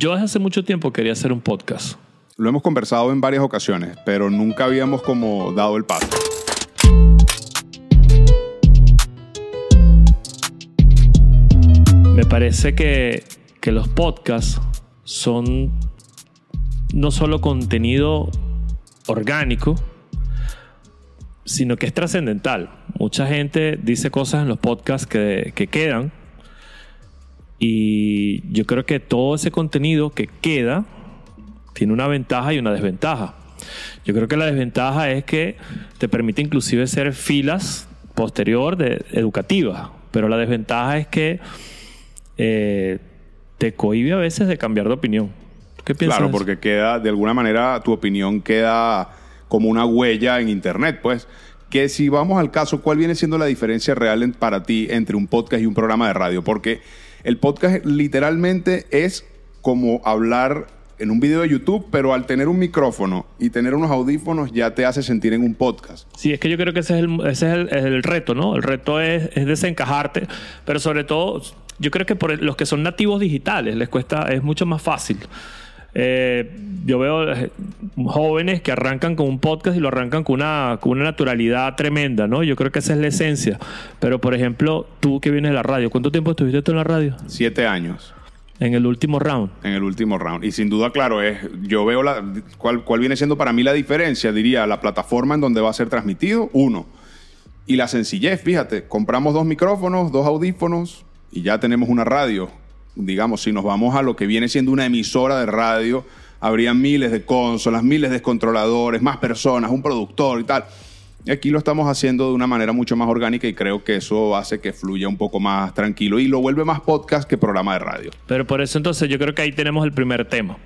Yo desde hace mucho tiempo quería hacer un podcast. Lo hemos conversado en varias ocasiones, pero nunca habíamos como dado el paso. Me parece que, que los podcasts son no solo contenido orgánico, sino que es trascendental. Mucha gente dice cosas en los podcasts que, que quedan y yo creo que todo ese contenido que queda tiene una ventaja y una desventaja. Yo creo que la desventaja es que te permite inclusive ser filas posterior de educativas, pero la desventaja es que eh, te cohibe a veces de cambiar de opinión. ¿Qué piensas? Claro, porque queda, de alguna manera, tu opinión queda como una huella en Internet, pues. Que si vamos al caso, ¿cuál viene siendo la diferencia real en- para ti entre un podcast y un programa de radio? Porque el podcast literalmente es como hablar en un video de YouTube, pero al tener un micrófono y tener unos audífonos ya te hace sentir en un podcast. Sí, es que yo creo que ese es el, ese es el, reto, ¿no? El reto es desencajarte, pero sobre todo, yo creo que por los que son nativos digitales les cuesta, es mucho más fácil. Eh, yo veo eh, jóvenes que arrancan con un podcast y lo arrancan con una, con una naturalidad tremenda, ¿no? Yo creo que esa es la esencia. Pero, por ejemplo, tú que vienes de la radio, ¿cuánto tiempo estuviste tú en la radio? Siete años En el último round. en el último round. Y sin duda, claro, es, yo veo la, cuál, cuál viene siendo para mí la diferencia, diría, la plataforma en donde va a ser transmitido, uno. Y la sencillez, fíjate, compramos dos micrófonos, dos audífonos y ya tenemos una radio. Digamos, si nos vamos a lo que viene siendo una emisora de radio, habría miles de consolas, miles de controladores, más personas, un productor y tal. Aquí lo estamos haciendo de una manera mucho más orgánica y creo que eso hace que fluya un poco más tranquilo y lo vuelve más podcast que programa de radio. Pero por eso entonces yo creo que ahí tenemos el primer tema.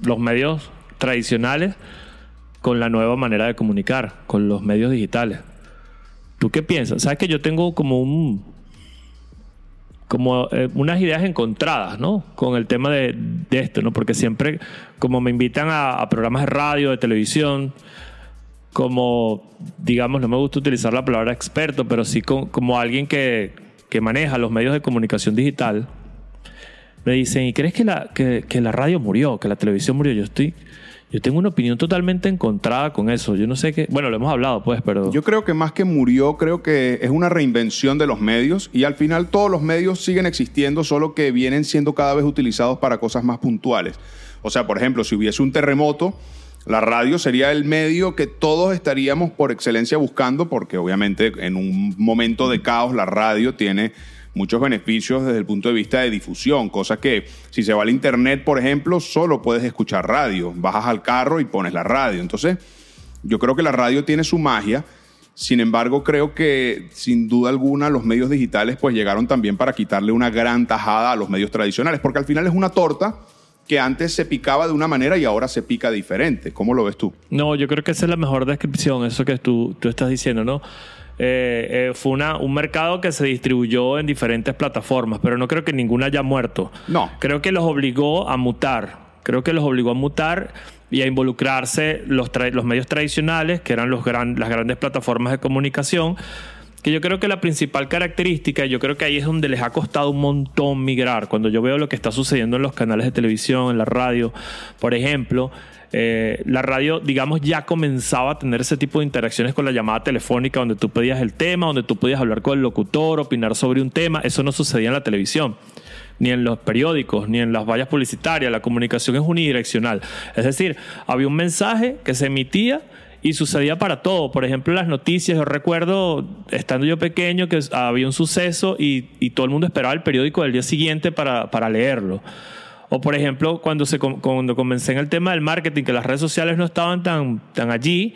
Los medios tradicionales con la nueva manera de comunicar, con los medios digitales. ¿Tú qué piensas? Sabes que yo tengo como un como eh, unas ideas encontradas, ¿no? Con el tema de, de esto, ¿no? Porque siempre, como me invitan a, programas de radio, de televisión, como, digamos, no me gusta utilizar la palabra experto, pero sí como alguien que, que maneja los medios de comunicación digital, me dicen, ¿y crees que la, que, que la radio murió, que la televisión murió? Yo estoy, yo tengo una opinión totalmente encontrada con eso. Yo no sé qué, bueno, lo hemos hablado, pues, pero Yo creo que más que murió, creo que es una reinvención de los medios y al final todos los medios siguen existiendo, solo que vienen siendo cada vez utilizados para cosas más puntuales. O sea, por ejemplo, si hubiese un terremoto, la radio sería el medio que todos estaríamos por excelencia buscando, porque obviamente en un momento de caos la radio tiene muchos beneficios desde el punto de vista de difusión, cosa que si se va al internet, por ejemplo, solo puedes escuchar radio, bajas al carro y pones la radio. Entonces, yo creo que la radio tiene su magia. Sin embargo, creo que sin duda alguna los medios digitales pues llegaron también para quitarle una gran tajada a los medios tradicionales, porque al final es una torta que antes se picaba de una manera y ahora se pica diferente. ¿Cómo lo ves tú? No, yo creo que esa es la mejor descripción, eso que tú, tú estás diciendo, ¿no? Eh, eh, fue una, un mercado que se distribuyó en diferentes plataformas, pero no creo que ninguna haya muerto. No. Creo que los obligó a mutar. Creo que los obligó a mutar y a involucrarse los, medios tradicionales, que eran los gran- las grandes plataformas de comunicación, que yo creo que la principal característica, y yo creo que ahí es donde les ha costado un montón migrar, cuando yo veo lo que está sucediendo en los canales de televisión, en la radio, por ejemplo, eh, la radio, digamos, ya comenzaba a tener ese tipo de interacciones con la llamada telefónica, donde tú pedías el tema, donde tú podías hablar con el locutor, opinar sobre un tema, eso no sucedía en la televisión ni en los periódicos, ni en las vallas publicitarias. La comunicación es unidireccional. Es decir, había un mensaje que se emitía y sucedía para todo. Por ejemplo, las noticias. Yo recuerdo, estando yo pequeño, que había un suceso y, todo el mundo esperaba el periódico del día siguiente para leerlo. O por ejemplo, cuando, se, cuando comencé en el tema del marketing, que las redes sociales no estaban tan, tan allí,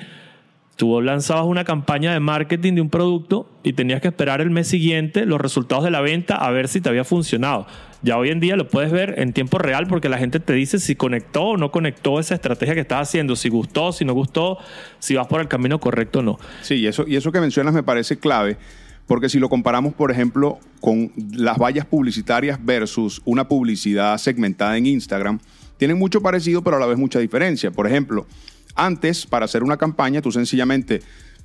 tú lanzabas una campaña de marketing de un producto y tenías que esperar el mes siguiente los resultados de la venta a ver si te había funcionado. Ya hoy en día lo puedes ver en tiempo real porque la gente te dice si conectó o no conectó esa estrategia que estás haciendo, si gustó, si no gustó, si vas por el camino correcto o no. Sí, y eso, y eso que mencionas me parece clave, porque si lo comparamos, por ejemplo, con las vallas publicitarias versus una publicidad segmentada en Instagram, tienen mucho parecido, pero a la vez mucha diferencia. Por ejemplo, antes, para hacer una campaña, tú sencillamente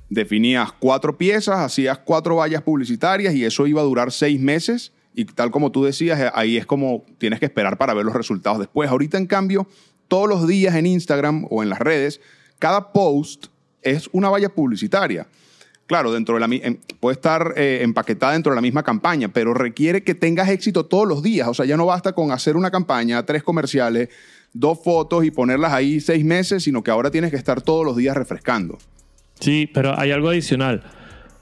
definías cuatro piezas, hacías cuatro vallas publicitarias y eso iba a durar seis meses Y tal como tú decías, eh, ahí es como tienes que esperar para ver los resultados después. Ahorita, en cambio, todos los días en Instagram o en las redes, cada post es una valla publicitaria. Claro, dentro de la, puede estar eh, empaquetada dentro de la misma campaña, pero requiere que tengas éxito todos los días. O sea, ya no basta con hacer una campaña, tres comerciales, dos fotos y ponerlas ahí seis meses, sino que ahora tienes que estar todos los días refrescando. Sí, pero hay algo adicional.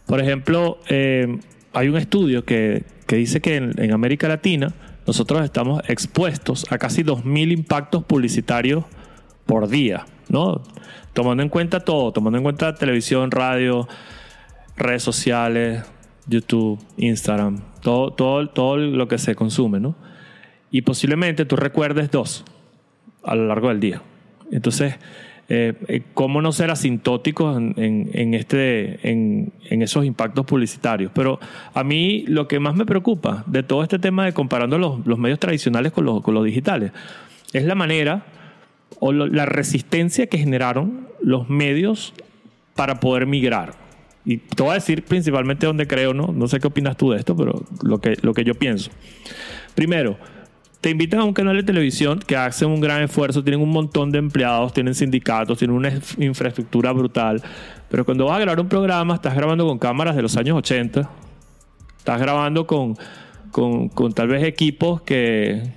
Por ejemplo, eh, hay un estudio que, dice que en, América Latina nosotros estamos expuestos a casi 2.000 impactos publicitarios por día, ¿no? Tomando en cuenta todo, tomando en cuenta televisión, radio, redes sociales, YouTube, Instagram, todo, todo, todo lo que se consume, ¿no? Y posiblemente tú recuerdes dos a lo largo del día. Entonces, eh, eh, ¿cómo no ser asintóticos en, este, en, esos impactos publicitarios? Pero a mí lo que más me preocupa de todo este tema de comparando los, medios tradicionales con los, con los digitales es la manera o la resistencia que generaron los medios para poder migrar. Y te voy a decir principalmente donde creo, ¿no? No sé qué opinas tú de esto, pero lo que, lo que yo pienso. Primero, te invitan a un canal de televisión que hacen un gran esfuerzo, tienen un montón de empleados, tienen sindicatos, tienen una infraestructura brutal. Pero cuando vas a grabar un programa, estás grabando con cámaras de los años 80, estás grabando con, con, tal vez equipos que,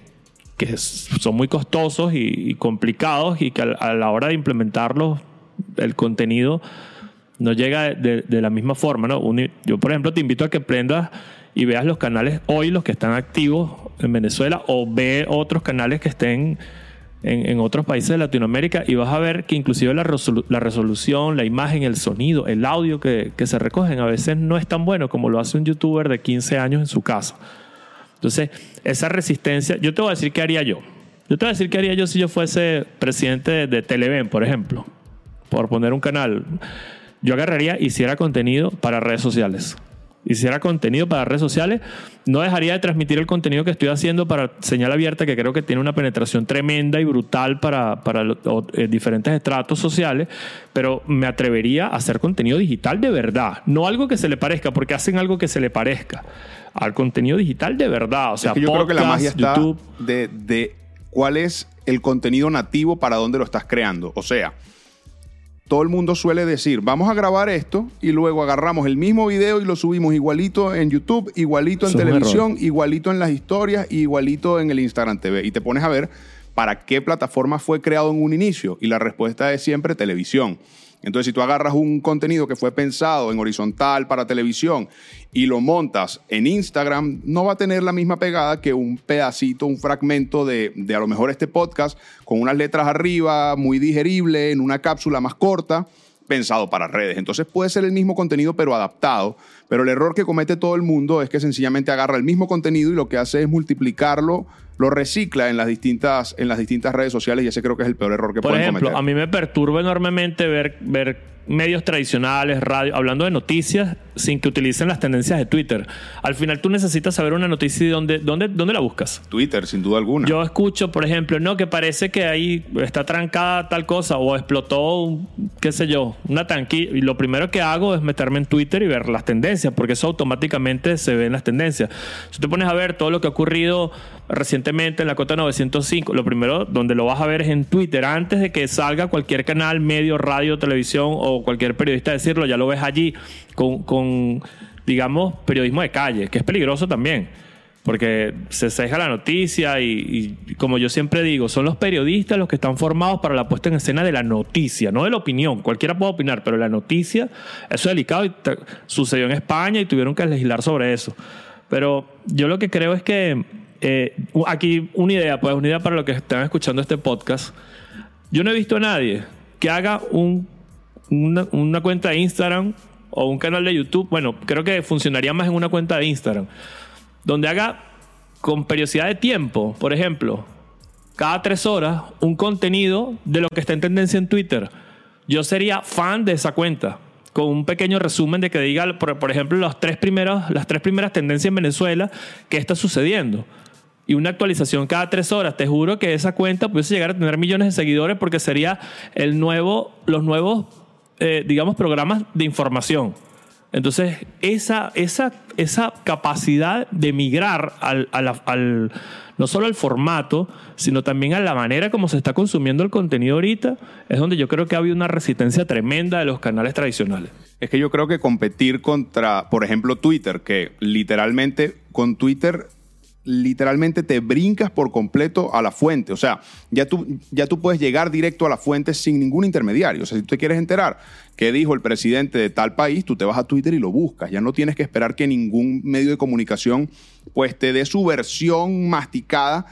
que son muy costosos y, complicados y que a, la hora de implementarlos, el contenido no llega de, la misma forma. ¿no? yo, por ejemplo, te invito a que prendas y veas los canales hoy, los que están activos en Venezuela, o ve otros canales que estén en, otros países de Latinoamérica y vas a ver que inclusive la, resolución, la imagen, el sonido, el audio que, se recogen a veces no es tan bueno como lo hace un youtuber de 15 años en su casa. Entonces, esa resistencia, yo te voy a decir qué haría yo. Yo te voy a decir qué haría yo si yo fuese presidente de, de Televen, por ejemplo, por poner un canal. Yo agarraría y hiciera contenido para redes sociales hiciera contenido para redes sociales, no dejaría de transmitir el contenido que estoy haciendo para señal abierta, que creo que tiene una penetración tremenda y brutal para, para eh, diferentes estratos sociales, pero me atrevería a hacer contenido digital de verdad, no algo que se le parezca, porque hacen algo que se le parezca, al contenido digital de verdad. O sea, yo creo que la magia está de, de cuál es el contenido nativo para dónde lo estás creando. O sea, todo el mundo suele decir, vamos a grabar esto y luego agarramos el mismo video y lo subimos igualito en YouTube, igualito en televisión, igualito en las historias, igualito en el Instagram TV. Y te pones a ver para qué plataforma fue creado en un inicio. Y la respuesta es siempre televisión. Entonces, si tú agarras un contenido que fue pensado en horizontal para televisión y lo montas en Instagram, no va a tener la misma pegada que un pedacito, un fragmento de, de a lo mejor este podcast con unas letras arriba, muy digerible, en una cápsula más corta pensado para redes. Entonces puede ser el mismo contenido pero adaptado, pero el error que comete todo el mundo es que sencillamente agarra el mismo contenido y lo que hace es multiplicarlo, lo recicla en las distintas, en las distintas redes sociales y ese creo que es el peor error que Por pueden ejemplo, a mí me perturba enormemente ver, ver medios tradicionales, radio, hablando de noticias sin que utilicen las tendencias de Twitter. Al final tú necesitas saber una noticia y dónde, dónde, dónde la buscas. Twitter, sin duda alguna. Yo escucho, por ejemplo, no, que parece que ahí está trancada tal cosa o explotó, qué sé yo, una tanquilla. Y lo primero que hago es meterme en Twitter y ver las tendencias, porque eso automáticamente se ve en las tendencias. Si te pones a ver todo lo que ha ocurrido recientemente en la cota 905, lo primero donde lo vas a ver es en Twitter, antes de que salga cualquier canal, medio, radio, televisión o cualquier periodista decirlo, ya lo ves allí con, digamos, periodismo de calle, que es peligroso también porque se ceja la noticia y, como yo siempre digo, son los periodistas los que están formados para la puesta en escena de la noticia, no de la opinión. Cualquiera puede opinar, pero la noticia, eso es delicado y sucedió en España y tuvieron que legislar sobre eso. Pero yo lo que creo es que eh, aquí una idea, pues una idea para los que están escuchando este podcast. Yo no he visto a nadie que haga un una, cuenta de Instagram o un canal de YouTube, bueno, creo que funcionaría más en una cuenta de Instagram, donde haga con periodicidad de tiempo, por ejemplo, cada tres horas, un contenido de lo que está en tendencia en Twitter. Yo sería fan de esa cuenta, con un pequeño resumen de que diga, por, ejemplo, las tres, primeras, las tres primeras tendencias en Venezuela, qué está sucediendo y una actualización cada tres horas. Te juro que esa cuenta pudiese llegar a tener millones de seguidores porque sería el nuevo, los nuevos eh, digamos, programas de información. Entonces, esa, esa, esa capacidad de migrar al, al- no solo al formato, sino también a la manera como se está consumiendo el contenido ahorita, es donde yo creo que ha habido una resistencia tremenda de los canales tradicionales. Es que yo creo que competir contra, por ejemplo, Twitter, que literalmente con Twitter literalmente te brincas por completo a la fuente. O sea, ya tú, ya tú puedes llegar directo a la fuente sin ningún intermediario. O sea, si tú te quieres enterar qué dijo el presidente de tal país, tú te vas a Twitter y lo buscas. Ya no tienes que esperar que ningún medio de comunicación pues te dé su versión masticada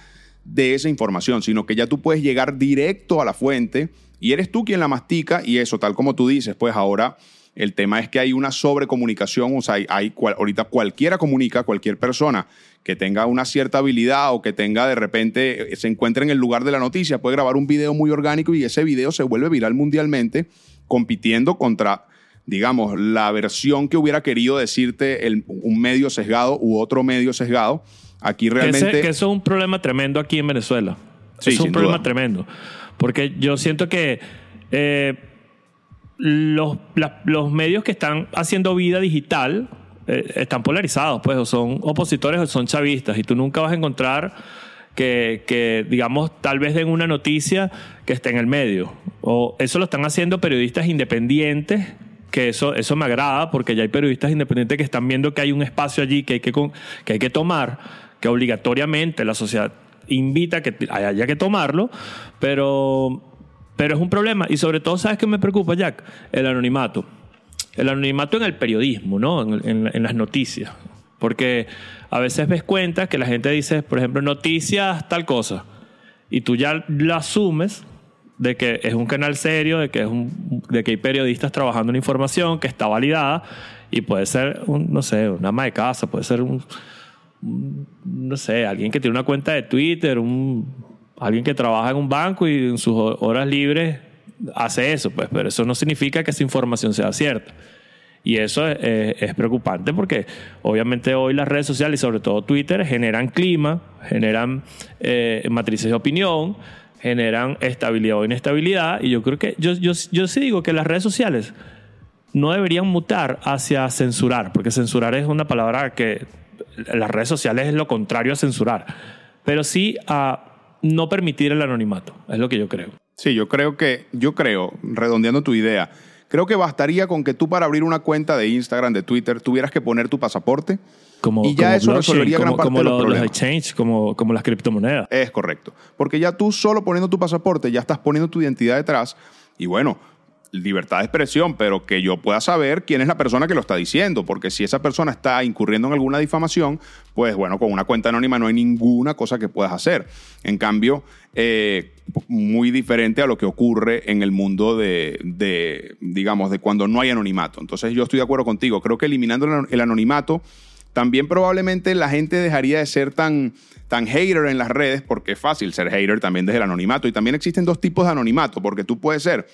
de esa información, sino que ya tú puedes llegar directo a la fuente y eres tú quien la mastica y eso, tal como tú dices, pues ahora el tema es que hay una sobrecomunicación, o sea, hay, ahorita cualquiera comunica, cualquier persona que tenga una cierta habilidad o que tenga de repente, eh, se encuentre en el lugar de la noticia, puede grabar un video muy orgánico y ese video se vuelve viral mundialmente compitiendo contra, digamos, la versión que hubiera querido decirte el- un medio sesgado u otro medio sesgado. Aquí realmente... ese- que eso es un problema tremendo aquí en Venezuela. Sí, es un problema duda. tremendo. Porque yo siento que eh, los, la- los medios que están haciendo vida digital eh, están polarizados, pues, o son opositores o son chavistas, y tú nunca vas a encontrar que, digamos, tal vez den una noticia que esté en el medio. O eso lo están haciendo periodistas independientes, que eso, eso me agrada, porque ya hay periodistas independientes que están viendo que hay un espacio allí que hay que, que, hay que tomar, que obligatoriamente la sociedad invita a que haya que tomarlo, pero, pero es un problema. Y sobre todo, ¿sabes qué me preocupa, Jack? El anonimato. El anonimato en el periodismo, ¿no? En, las noticias. Porque a veces ves cuentas que la gente dice, por ejemplo, noticias tal cosa. Y tú ya lo asumes de que es un canal serio, de que, es un, de que hay periodistas trabajando en información que está validada y puede ser, un, no sé, una ama de casa, puede ser un, un- no sé, alguien que tiene una cuenta de Twitter, un, alguien que trabaja en un banco y en sus ho- horas libres hace eso, pues, pero eso no significa que esa información sea cierta. Y eso es, preocupante porque obviamente hoy las redes sociales sobre todo Twitter generan clima, generan eh, matrices de opinión, generan estabilidad o inestabilidad. Y yo creo que yo, yo, yo sí digo que las redes sociales no deberían mutar hacia censurar, porque censurar es una palabra que las redes sociales es lo contrario a censurar, pero sí a no permitir el anonimato, es lo que yo creo. Sí, yo creo que, yo creo, redondeando tu idea, creo que bastaría con que tú para abrir una cuenta de Instagram, de Twitter, tuvieras que poner tu pasaporte. Como, y ya como eso resolvería gran como, parte como de los lo- los problemas. exchange, como, como las criptomonedas. Es correcto. Porque ya tú solo poniendo tu pasaporte, ya estás poniendo tu identidad detrás. Y bueno, libertad de expresión, pero que yo pueda saber quién es la persona que lo está diciendo. Porque si esa persona está incurriendo en alguna difamación, pues bueno, con una cuenta anónima no hay ninguna cosa que puedas hacer. En cambio, eh, muy diferente a lo que ocurre en el mundo de, de, digamos, de cuando no hay anonimato. Entonces yo estoy de acuerdo contigo. Creo que eliminando el- anonimato también probablemente la gente dejaría de ser tan, tan hater en las redes, porque es fácil ser hater también desde el anonimato. Y también existen dos tipos de anonimato, porque tú puedes ser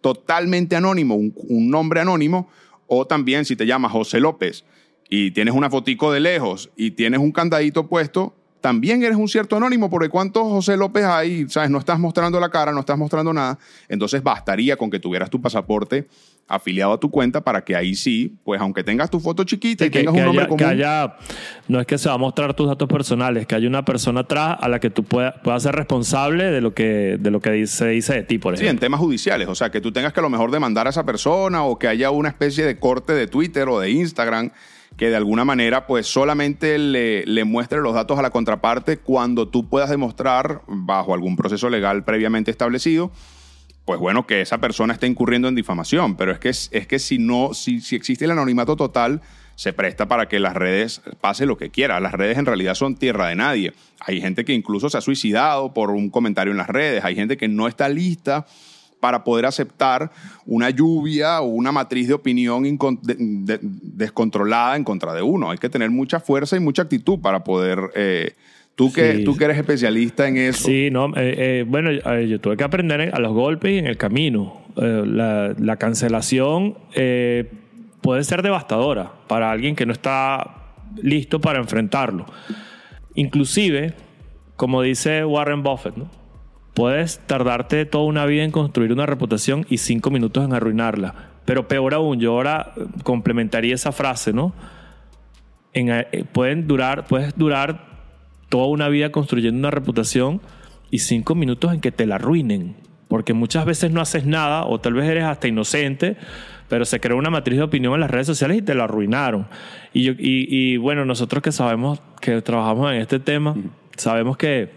totalmente anónimo, un, nombre anónimo, o también si te llamas José López y tienes una fotico de lejos y tienes un candadito puesto, también eres un cierto anónimo, porque ¿cuántos José López hay? ¿Sabes? No estás mostrando la cara, no estás mostrando nada. Entonces bastaría con que tuvieras tu pasaporte afiliado a tu cuenta para que ahí sí, pues aunque tengas tu foto chiquita y que, tengas que un nombre haya, común. que haya- no es que se va a mostrar tus datos personales, que haya una persona atrás a la que tú puedas, puedas ser responsable de lo que, de lo que se dice de ti, por Sí, ejemplo. en temas judiciales, o sea, que tú tengas que a lo mejor demandar a esa persona o que haya una especie de corte de Twitter o de Instagram que de alguna manera pues solamente le, le muestre los datos a la contraparte cuando tú puedas demostrar bajo algún proceso legal previamente establecido pues bueno, que esa persona está incurriendo en difamación, pero es que, es, que si no, si, si existe el anonimato total, se presta para que las redes pase lo que quiera. Las redes en realidad son tierra de nadie. Hay gente que incluso se ha suicidado por un comentario en las redes, hay gente que no está lista para poder aceptar una lluvia o una matriz de opinión de- descontrolada en contra de uno. Hay que tener mucha fuerza y mucha actitud para poder... eh, tú, que, Sí. tú que eres especialista en eso. Sí, no, eh, eh, bueno, yo tuve que aprender a los golpes y en el camino. Eh, la, la cancelación puede ser devastadora para alguien que no está listo para enfrentarlo. Inclusive, como dice Warren Buffett, ¿no? Puedes tardarte toda una vida en construir una reputación y cinco minutos en arruinarla. Pero peor aún, yo ahora complementaría esa frase, ¿no? En, eh, pueden durar, puedes durar toda una vida construyendo una reputación y cinco minutos en que te la arruinen. Porque muchas veces no haces nada o tal vez eres hasta inocente, pero se creó una matriz de opinión en las redes sociales y te la arruinaron. Y, yo, y, y bueno, nosotros que sabemos que trabajamos en este tema, sabemos que...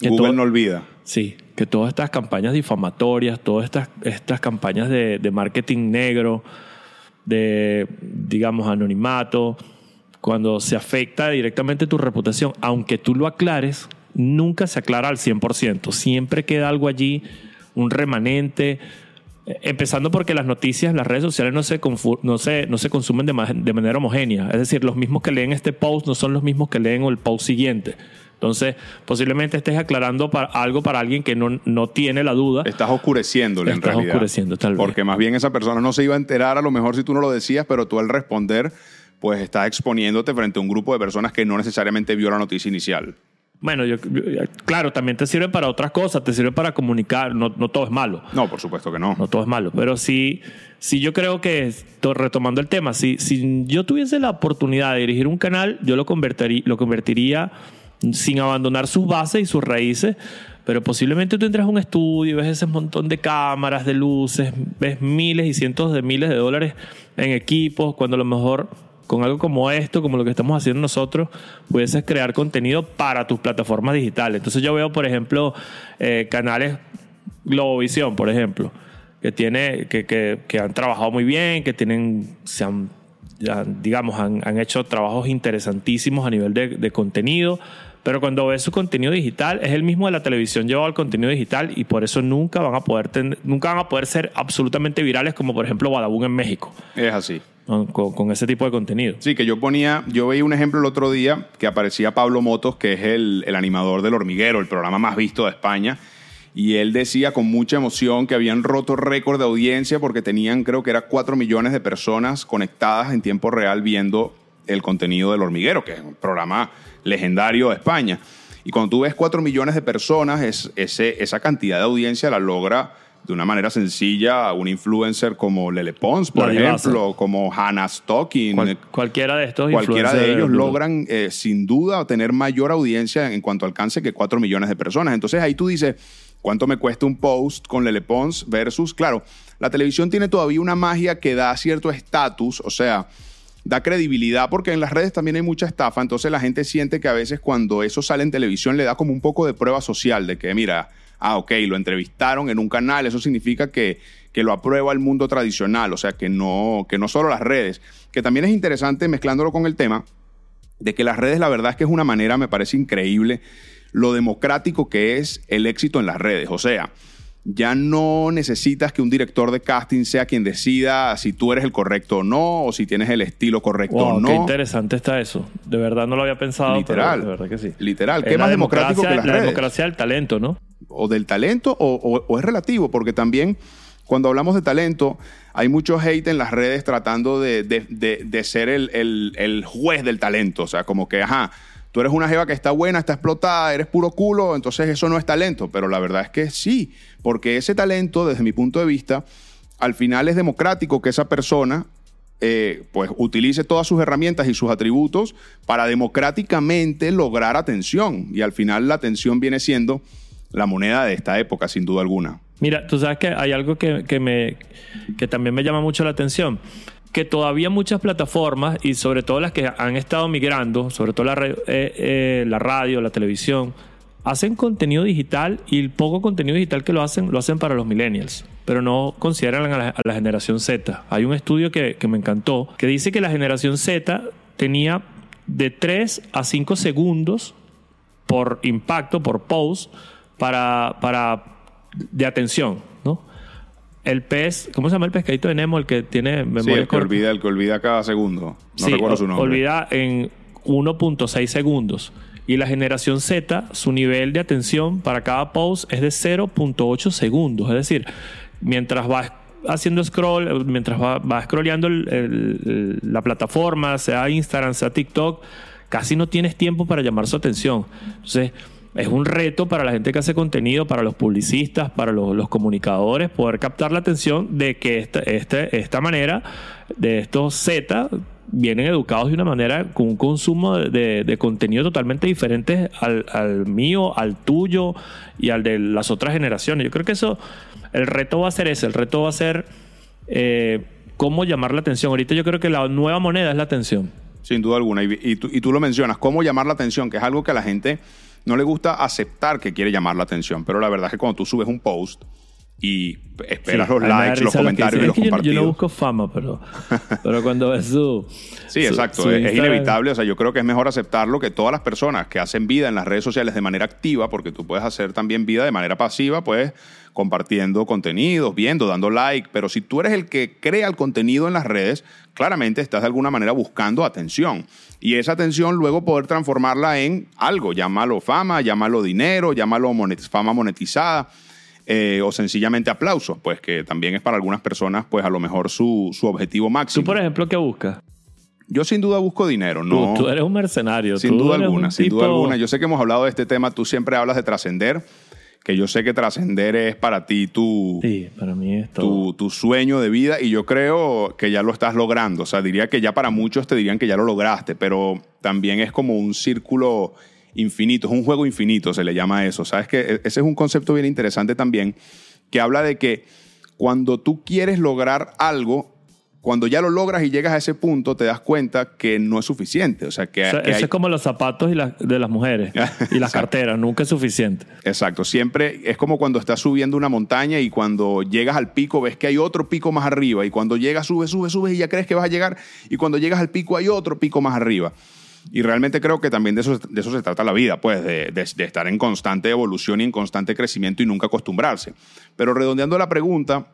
que Google todo- no olvida. Sí, que todas estas campañas difamatorias, todas estas, estas campañas de, de marketing negro, de, digamos, anonimato, cuando se afecta directamente tu reputación, aunque tú lo aclares, nunca se aclara al 100%. Siempre queda algo allí, un remanente. Eh, Empezando porque las noticias, las redes sociales no se, no se, no se consumen de, de manera homogénea. Es decir, los mismos que leen este post no son los mismos que leen el post siguiente. Entonces, posiblemente estés aclarando para, algo para alguien que no, no tiene la duda. Estás oscureciéndole en Estás realidad. oscureciendo, tal vez. Porque más bien esa persona no se iba a enterar a lo mejor si tú no lo decías, pero tú al responder, pues estás exponiéndote frente a un grupo de personas que no necesariamente vio la noticia inicial. Bueno, yo, yo- claro, también te sirve para otras cosas, te sirve para comunicar, no, no todo es malo. No, por supuesto que no. No todo es malo, pero sí, sí yo creo que, to- retomando el tema, si, si yo tuviese la oportunidad de dirigir un canal, yo lo convertiría, lo convertiría sin abandonar sus bases y sus raíces, pero posiblemente tú entras a un estudio, ves ese montón de cámaras, de luces, ves miles y cientos de miles de dólares en equipos, cuando a lo mejor con algo como esto, como lo que estamos haciendo nosotros, puedes crear contenido para tus plataformas digitales. Entonces yo veo, por ejemplo, eh, canales Globovisión, por ejemplo, que tiene, que, que- que han trabajado muy bien, que tienen, se han, digamos, han, han hecho trabajos interesantísimos a nivel de, de contenido. Pero cuando ves su contenido digital, es el mismo de la televisión llevado al contenido digital y por eso nunca van a poder ten- nunca van a poder ser absolutamente virales como por ejemplo Badabun en México, Es así. con ese tipo de contenido. Sí, que yo ponía, yo veía un ejemplo el otro día que aparecía Pablo Motos, que es el, el animador del hormiguero, el programa más visto de España. Y él decía con mucha emoción que habían roto récord de audiencia porque tenían, creo que era 4 millones de personas conectadas en tiempo real viendo el contenido del hormiguero, que es un programa legendario de España. Y cuando tú ves 4 millones de personas, es, ese, esa cantidad de audiencia la logra de una manera sencilla un influencer como Lele Pons, por La ejemplo, como Hannah Stocking, Cual- cualquiera de estos Cualquiera de ellos logran, eh, sin duda, tener mayor audiencia en cuanto alcance que 4 millones de personas. Entonces ahí tú dices, ¿cuánto me cuesta un post con Lele Pons versus, claro, la televisión tiene todavía una magia que da cierto estatus, o sea, da credibilidad porque en las redes también hay mucha estafa, entonces la gente siente que a veces cuando eso sale en televisión le da como un poco de prueba social de que, mira, ah, ok, lo entrevistaron en un canal, eso significa que, que lo aprueba el mundo tradicional, o sea, que no, que no solo las redes, que también es interesante mezclándolo con el tema de que las redes la verdad es que es una manera, me parece increíble, lo democrático que es el éxito en las redes, o sea, ya no necesitas que un director de casting sea quien decida si tú eres el correcto o no, o si tienes el estilo correcto Wow, o no. qué interesante está eso. De verdad no lo había pensado, Literal. pero de verdad que sí. Literal. ¿Qué más democrático que las La redes? democracia del talento, ¿no? o del talento o, o- o es relativo, porque también cuando hablamos de talento hay mucho hate en las redes tratando de, de- de- de ser el, el- el juez del talento, o sea, como que, ajá, tú eres una jeva que está buena, está explotada, eres puro culo, entonces eso no es talento, pero la verdad es que sí, porque ese talento, desde mi punto de vista, al final es democrático que esa persona eh, pues utilice todas sus herramientas y sus atributos para democráticamente lograr atención. Y al final la atención viene siendo la moneda de esta época, sin duda alguna. Mira, tú sabes que hay algo que, que me, que también me llama mucho la atención. Que todavía muchas plataformas, y sobre todo las que han estado migrando, sobre todo la, eh, eh, la radio, la televisión, hacen contenido digital y el poco contenido digital que lo hacen, lo hacen para los millennials, pero no consideran a la, generación Z. Hay un estudio que, que me encantó que dice que la generación Z tenía de 3 a 5 segundos por impacto, por post, para, para de atención. El pez, ¿cómo se llama el pescadito de Nemo? El que tiene Sí, memoria el que corta. olvida, el que olvida cada segundo. No Sí, recuerdo su nombre. Olvida en 1.6 segundos. Y la generación Z, su nivel de atención para cada post es de 0.8 segundos. Es decir, mientras va haciendo scroll, mientras va, va scrolleando el- el- el- la plataforma, sea Instagram, sea TikTok, casi no tienes tiempo para llamar su atención. Entonces, es un reto para la gente que hace contenido, para los publicistas, para los, comunicadores, poder captar la atención de que esta, este, esta manera, de estos Z, vienen educados de una manera con un consumo de, de contenido totalmente diferente al, al, mío, al tuyo y al de las otras generaciones. Yo creo que eso, el reto va a ser ese, el reto va a ser eh, cómo llamar la atención. Ahorita yo creo que la nueva moneda es la atención. Sin duda alguna, y, tú, y tú lo mencionas, cómo llamar la atención, que es algo que la gente no le gusta aceptar que quiere llamar la atención, pero la verdad es que cuando tú subes un post y esperas Sí, los likes, los lo comentarios y los que yo- compartidos. Yo, no busco fama, pero, pero cuando ves su. Sí, su- exacto. su es, inevitable. O sea, yo creo que es mejor aceptarlo que todas las personas que hacen vida en las redes sociales de manera activa, porque tú puedes hacer también vida de manera pasiva, pues compartiendo contenidos, viendo, dando like. Pero si tú eres el que crea el contenido en las redes, claramente estás de alguna manera buscando atención. Y esa atención luego poder transformarla en algo. Llámalo fama, llámalo dinero, llámalo monet- fama monetizada. eh, o sencillamente aplausos, pues que también es para algunas personas, pues a lo mejor su, su objetivo máximo. Tú, por ejemplo, ¿qué buscas? Yo sin duda busco dinero, no. Tú, eres un mercenario. sin tú duda alguna, un sin duda alguna. Yo sé que hemos hablado de este tema, tú siempre hablas de trascender, que yo sé que trascender es para ti tu, Sí, para mí es todo. tu, tu sueño de vida y yo creo que ya lo estás logrando. O sea, diría que ya para muchos te dirían que ya lo lograste, pero también es como un círculo infinito, es un juego infinito, se le llama eso. Sabes que ese es un concepto bien interesante también, que habla de que cuando tú quieres lograr algo, cuando ya lo logras y llegas a ese punto, te das cuenta que no es suficiente. O sea, que, O sea, que eso hay- es como los zapatos y la- de las mujeres y las carteras. Nunca es suficiente. Exacto, siempre es como cuando estás subiendo una montaña y cuando llegas al pico ves que hay otro pico más arriba y cuando llegas subes, subes, subes y ya crees que vas a llegar y cuando llegas al pico hay otro pico más arriba. Y realmente creo que también de eso, de eso se trata la vida, pues de, de- de estar en constante evolución y en constante crecimiento y nunca acostumbrarse. Pero redondeando la pregunta,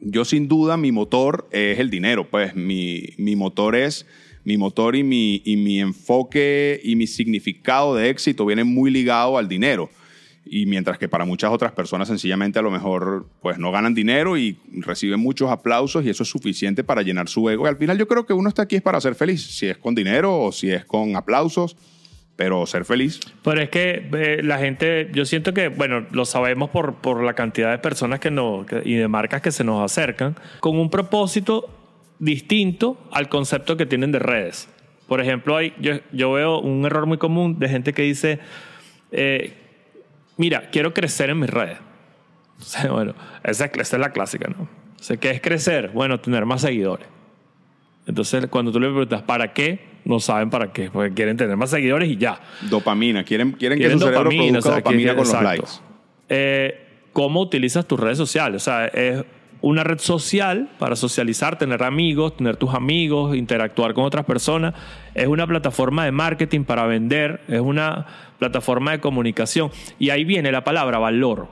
yo sin duda mi motor es el dinero, pues mi, mi motor es, mi motor y mi, y mi enfoque y mi significado de éxito vienen muy ligado al dinero. Y mientras que para muchas otras personas sencillamente a lo mejor pues no ganan dinero y reciben muchos aplausos y eso es suficiente para llenar su ego. Y al final yo creo que uno está aquí es para ser feliz, si es con dinero o si es con aplausos, pero ser feliz. Pero es que la gente, yo siento que, bueno, lo sabemos por, por la cantidad de personas que nos, que- y de marcas que se nos acercan, con un propósito distinto al concepto que tienen de redes. Por ejemplo, hay, yo, yo veo un error muy común de gente que dice, eh, mira, quiero crecer en mis redes. Bueno, esa, es- esa es la clásica, ¿no? O sea, ¿qué es crecer? Bueno, tener más seguidores. Entonces, cuando tú le preguntas, ¿para qué? No saben para qué, porque quieren tener más seguidores y ya. Dopamina, quieren, quieren, Quieren que su cerebro dopamina, produzca o sea, que- dopamina con los likes. Eh, ¿Cómo utilizas tus redes sociales? O sea, es una red social para socializar, tener amigos, tener tus amigos, interactuar con otras personas. Es una plataforma de marketing para vender, es una plataforma de comunicación. Y ahí viene la palabra valor.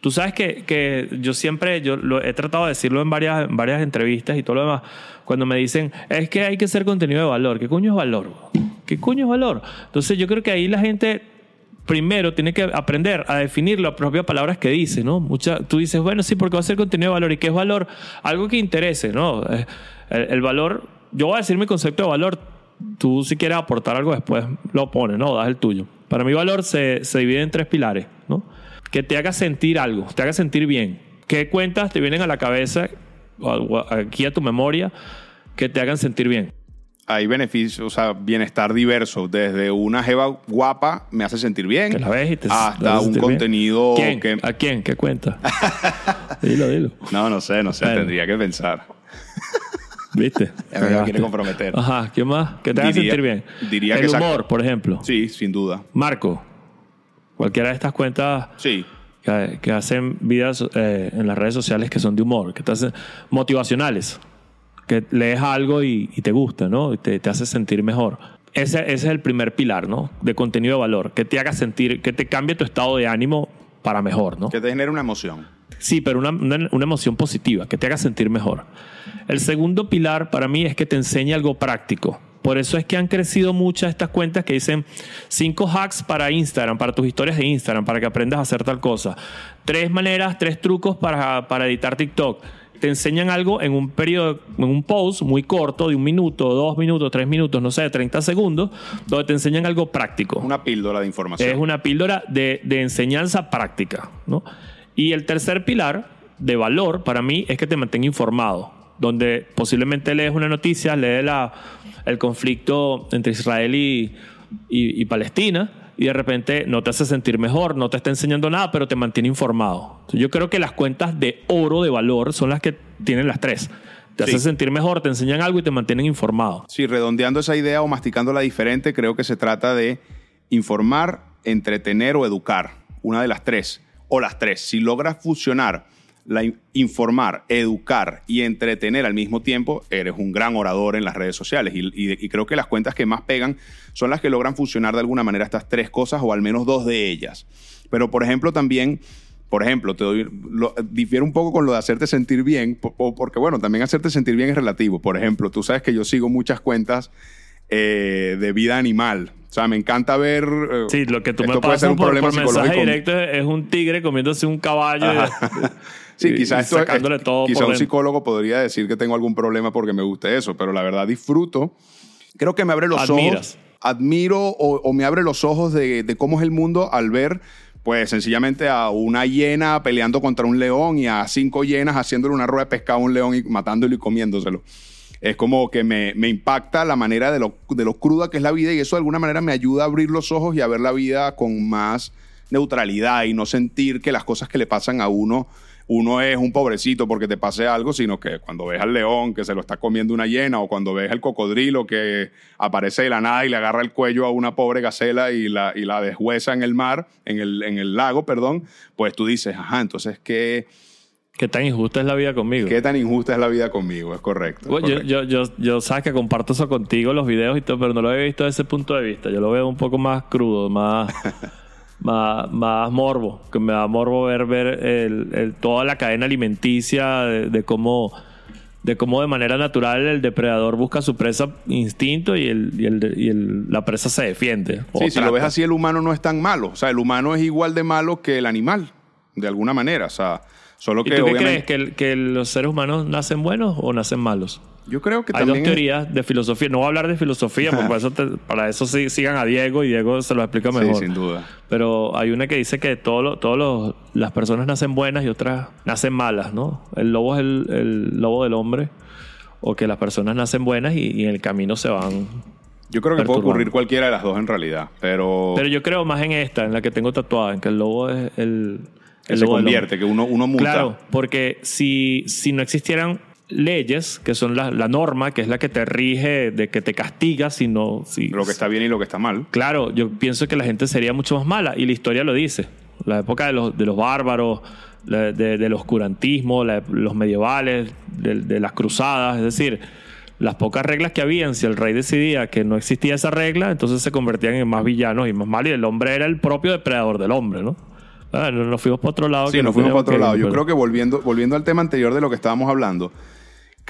Tú sabes que, que yo siempre, yo lo he tratado de decirlo en varias, en varias entrevistas y todo lo demás, cuando me dicen, es que hay que hacer contenido de valor. ¿Qué coño es valor? ¿Qué coño es valor? Entonces yo creo que ahí la gente primero tiene que aprender a definir las propias palabras que dice, ¿no? Mucha, tú dices, bueno, sí, porque va a ser contenido de valor. ¿Y qué es valor? Algo que interese, ¿no? Eh, El, el valor, yo voy a decir mi concepto de valor, tú si quieres aportar algo después lo pones, ¿no? Das el tuyo. Para mí valor se, se divide en tres pilares, ¿no? Que te haga sentir algo, te haga sentir bien. ¿Qué cuentas te vienen a la cabeza, o a- a- aquí a tu memoria, que te hagan sentir bien? hay beneficios, o sea, bienestar diverso. Desde una jeva guapa me hace sentir bien Que la ves y te te hasta un contenido ¿Quién? que... ¿A quién? ¿Qué cuenta? dilo, dilo. No, no sé, no sé, Bueno. tendría que pensar. ¿Viste? Ya me quiere comprometer. Ajá, ¿qué más? Que te haga sentir bien. diría El que humor, por ejemplo. Sí, sin duda. Marco, cualquiera de estas cuentas Sí, que, que hacen vidas eh, en las redes sociales que son de humor, que te hacen motivacionales, que lees algo y, y te gusta, ¿no? Y te, te hace sentir mejor. Ese, ese es el primer pilar, ¿no? De contenido de valor, que te haga sentir, que te cambie tu estado de ánimo para mejor, ¿no? que te genera una emoción. Sí, pero una, una- una emoción positiva, que te haga sentir mejor. El segundo pilar para mí es que te enseñe algo práctico. Por eso es que han crecido muchas estas cuentas que dicen cinco hacks para Instagram, para tus historias de Instagram, para que aprendas a hacer tal cosa. Tres maneras, tres trucos para, para editar TikTok. te enseñan algo en un periodo, en un post muy corto, de un minuto, dos minutos, tres minutos, no sé, 30 segundos, donde te enseñan algo práctico. Una píldora de información. Es una píldora de, de enseñanza práctica, ¿no? Y el tercer pilar de valor para mí es que te mantenga informado, donde posiblemente lees una noticia, lees la, el conflicto entre Israel y, y, y Palestina y de repente no te hace sentir mejor, no te está enseñando nada, pero te mantiene informado. Yo creo que las cuentas de oro de valor son las que tienen las tres. Te Sí. hace sentir mejor, te enseñan algo y te mantienen informado. Sí, redondeando esa idea o masticándola diferente, creo que se trata de informar, entretener o educar. Una de las tres. O las tres. Si logras fusionar la in- informar, educar y entretener al mismo tiempo, eres un gran orador en las redes sociales. Y, y- y creo que las cuentas que más pegan son las que logran fusionar de alguna manera estas tres cosas o al menos dos de ellas. Pero, por ejemplo, también por ejemplo, te doy, lo, difiere un poco con lo de hacerte sentir bien, po- po- porque bueno, también hacerte sentir bien es relativo. Por ejemplo, tú sabes que yo sigo muchas cuentas eh, de vida animal. O sea, me encanta ver... eh, Sí, lo que tú me pasas un por, problema por mensaje directo es un tigre comiéndose un caballo. Sí, quizás esto es- sacándole todo quizá un psicólogo podría decir que tengo algún problema porque me gusta eso, pero la verdad disfruto. Creo que me abre los Admiras. ojos. Admiro o, o me abre los ojos de, de cómo es el mundo al ver, pues sencillamente a una hiena peleando contra un león y a cinco hienas haciéndole una rueda de pescado a un león y matándolo y comiéndoselo. Es como que me, me impacta la manera de lo, de lo cruda que es la vida y eso de alguna manera me ayuda a abrir los ojos y a ver la vida con más neutralidad y no sentir que las cosas que le pasan a uno, uno es un pobrecito porque te pase algo, sino que cuando ves al león que se lo está comiendo una hiena o cuando ves al cocodrilo que aparece de la nada y le agarra el cuello a una pobre gacela y la, y la deshuesa en el mar, en el, en el lago, perdón, pues tú dices, ajá, entonces, ¿qué, Qué tan injusta es la vida conmigo. qué tan injusta es la vida conmigo? Es correcto. es Bueno, yo, yo, yo, yo sabes que comparto eso contigo, los videos y todo, pero no lo he visto desde ese punto de vista. Yo lo veo un poco más crudo, más, más, más morbo. Que me da morbo ver, ver el, el- toda la cadena alimenticia de, de cómo de cómo de manera natural el depredador busca su presa instinto y, el, y, el, y el- la presa se defiende. Sí, si lo ves así, el humano no es tan malo. O sea, el humano es igual de malo que el animal, de alguna manera. O sea, solo ¿Y que tú qué obviamente... crees? ¿Que, el- que los seres humanos nacen buenos o nacen malos? Yo creo que Hay dos también... es- teorías de filosofía. No voy a hablar de filosofía, porque para eso, te- para eso sí- sigan a Diego y Diego se lo explica mejor. Sí, sin duda. Pero hay una que dice que todas todo las personas nacen buenas y otras nacen malas, ¿no? El lobo es el, el lobo del hombre. O que las personas nacen buenas y, y en el camino se van. Yo creo que puede ocurrir cualquiera de las dos en realidad, pero, Pero yo creo más en esta, en la que tengo tatuada, en que el lobo es el. que el se lobo hombre. convierte, que uno, uno muta. Claro, porque si, si no existieran leyes, que son la, la norma, que es la que te rige, de que te castiga, si no. Si, Lo que está bien y lo que está mal. Claro, yo pienso que la gente sería mucho más mala y la historia lo dice. La época de los, de los bárbaros, la- de- del oscurantismo, la- los medievales, de, de las cruzadas, es decir, las pocas reglas que habían, si el rey decidía que no existía esa regla, entonces se convertían en más villanos y más malos y el hombre era el propio depredador del hombre, ¿no? Ah, no- nos fuimos para otro lado. Sí, nos no fuimos para otro lado. Yo creo que volviendo, volviendo al tema anterior de lo que estábamos hablando,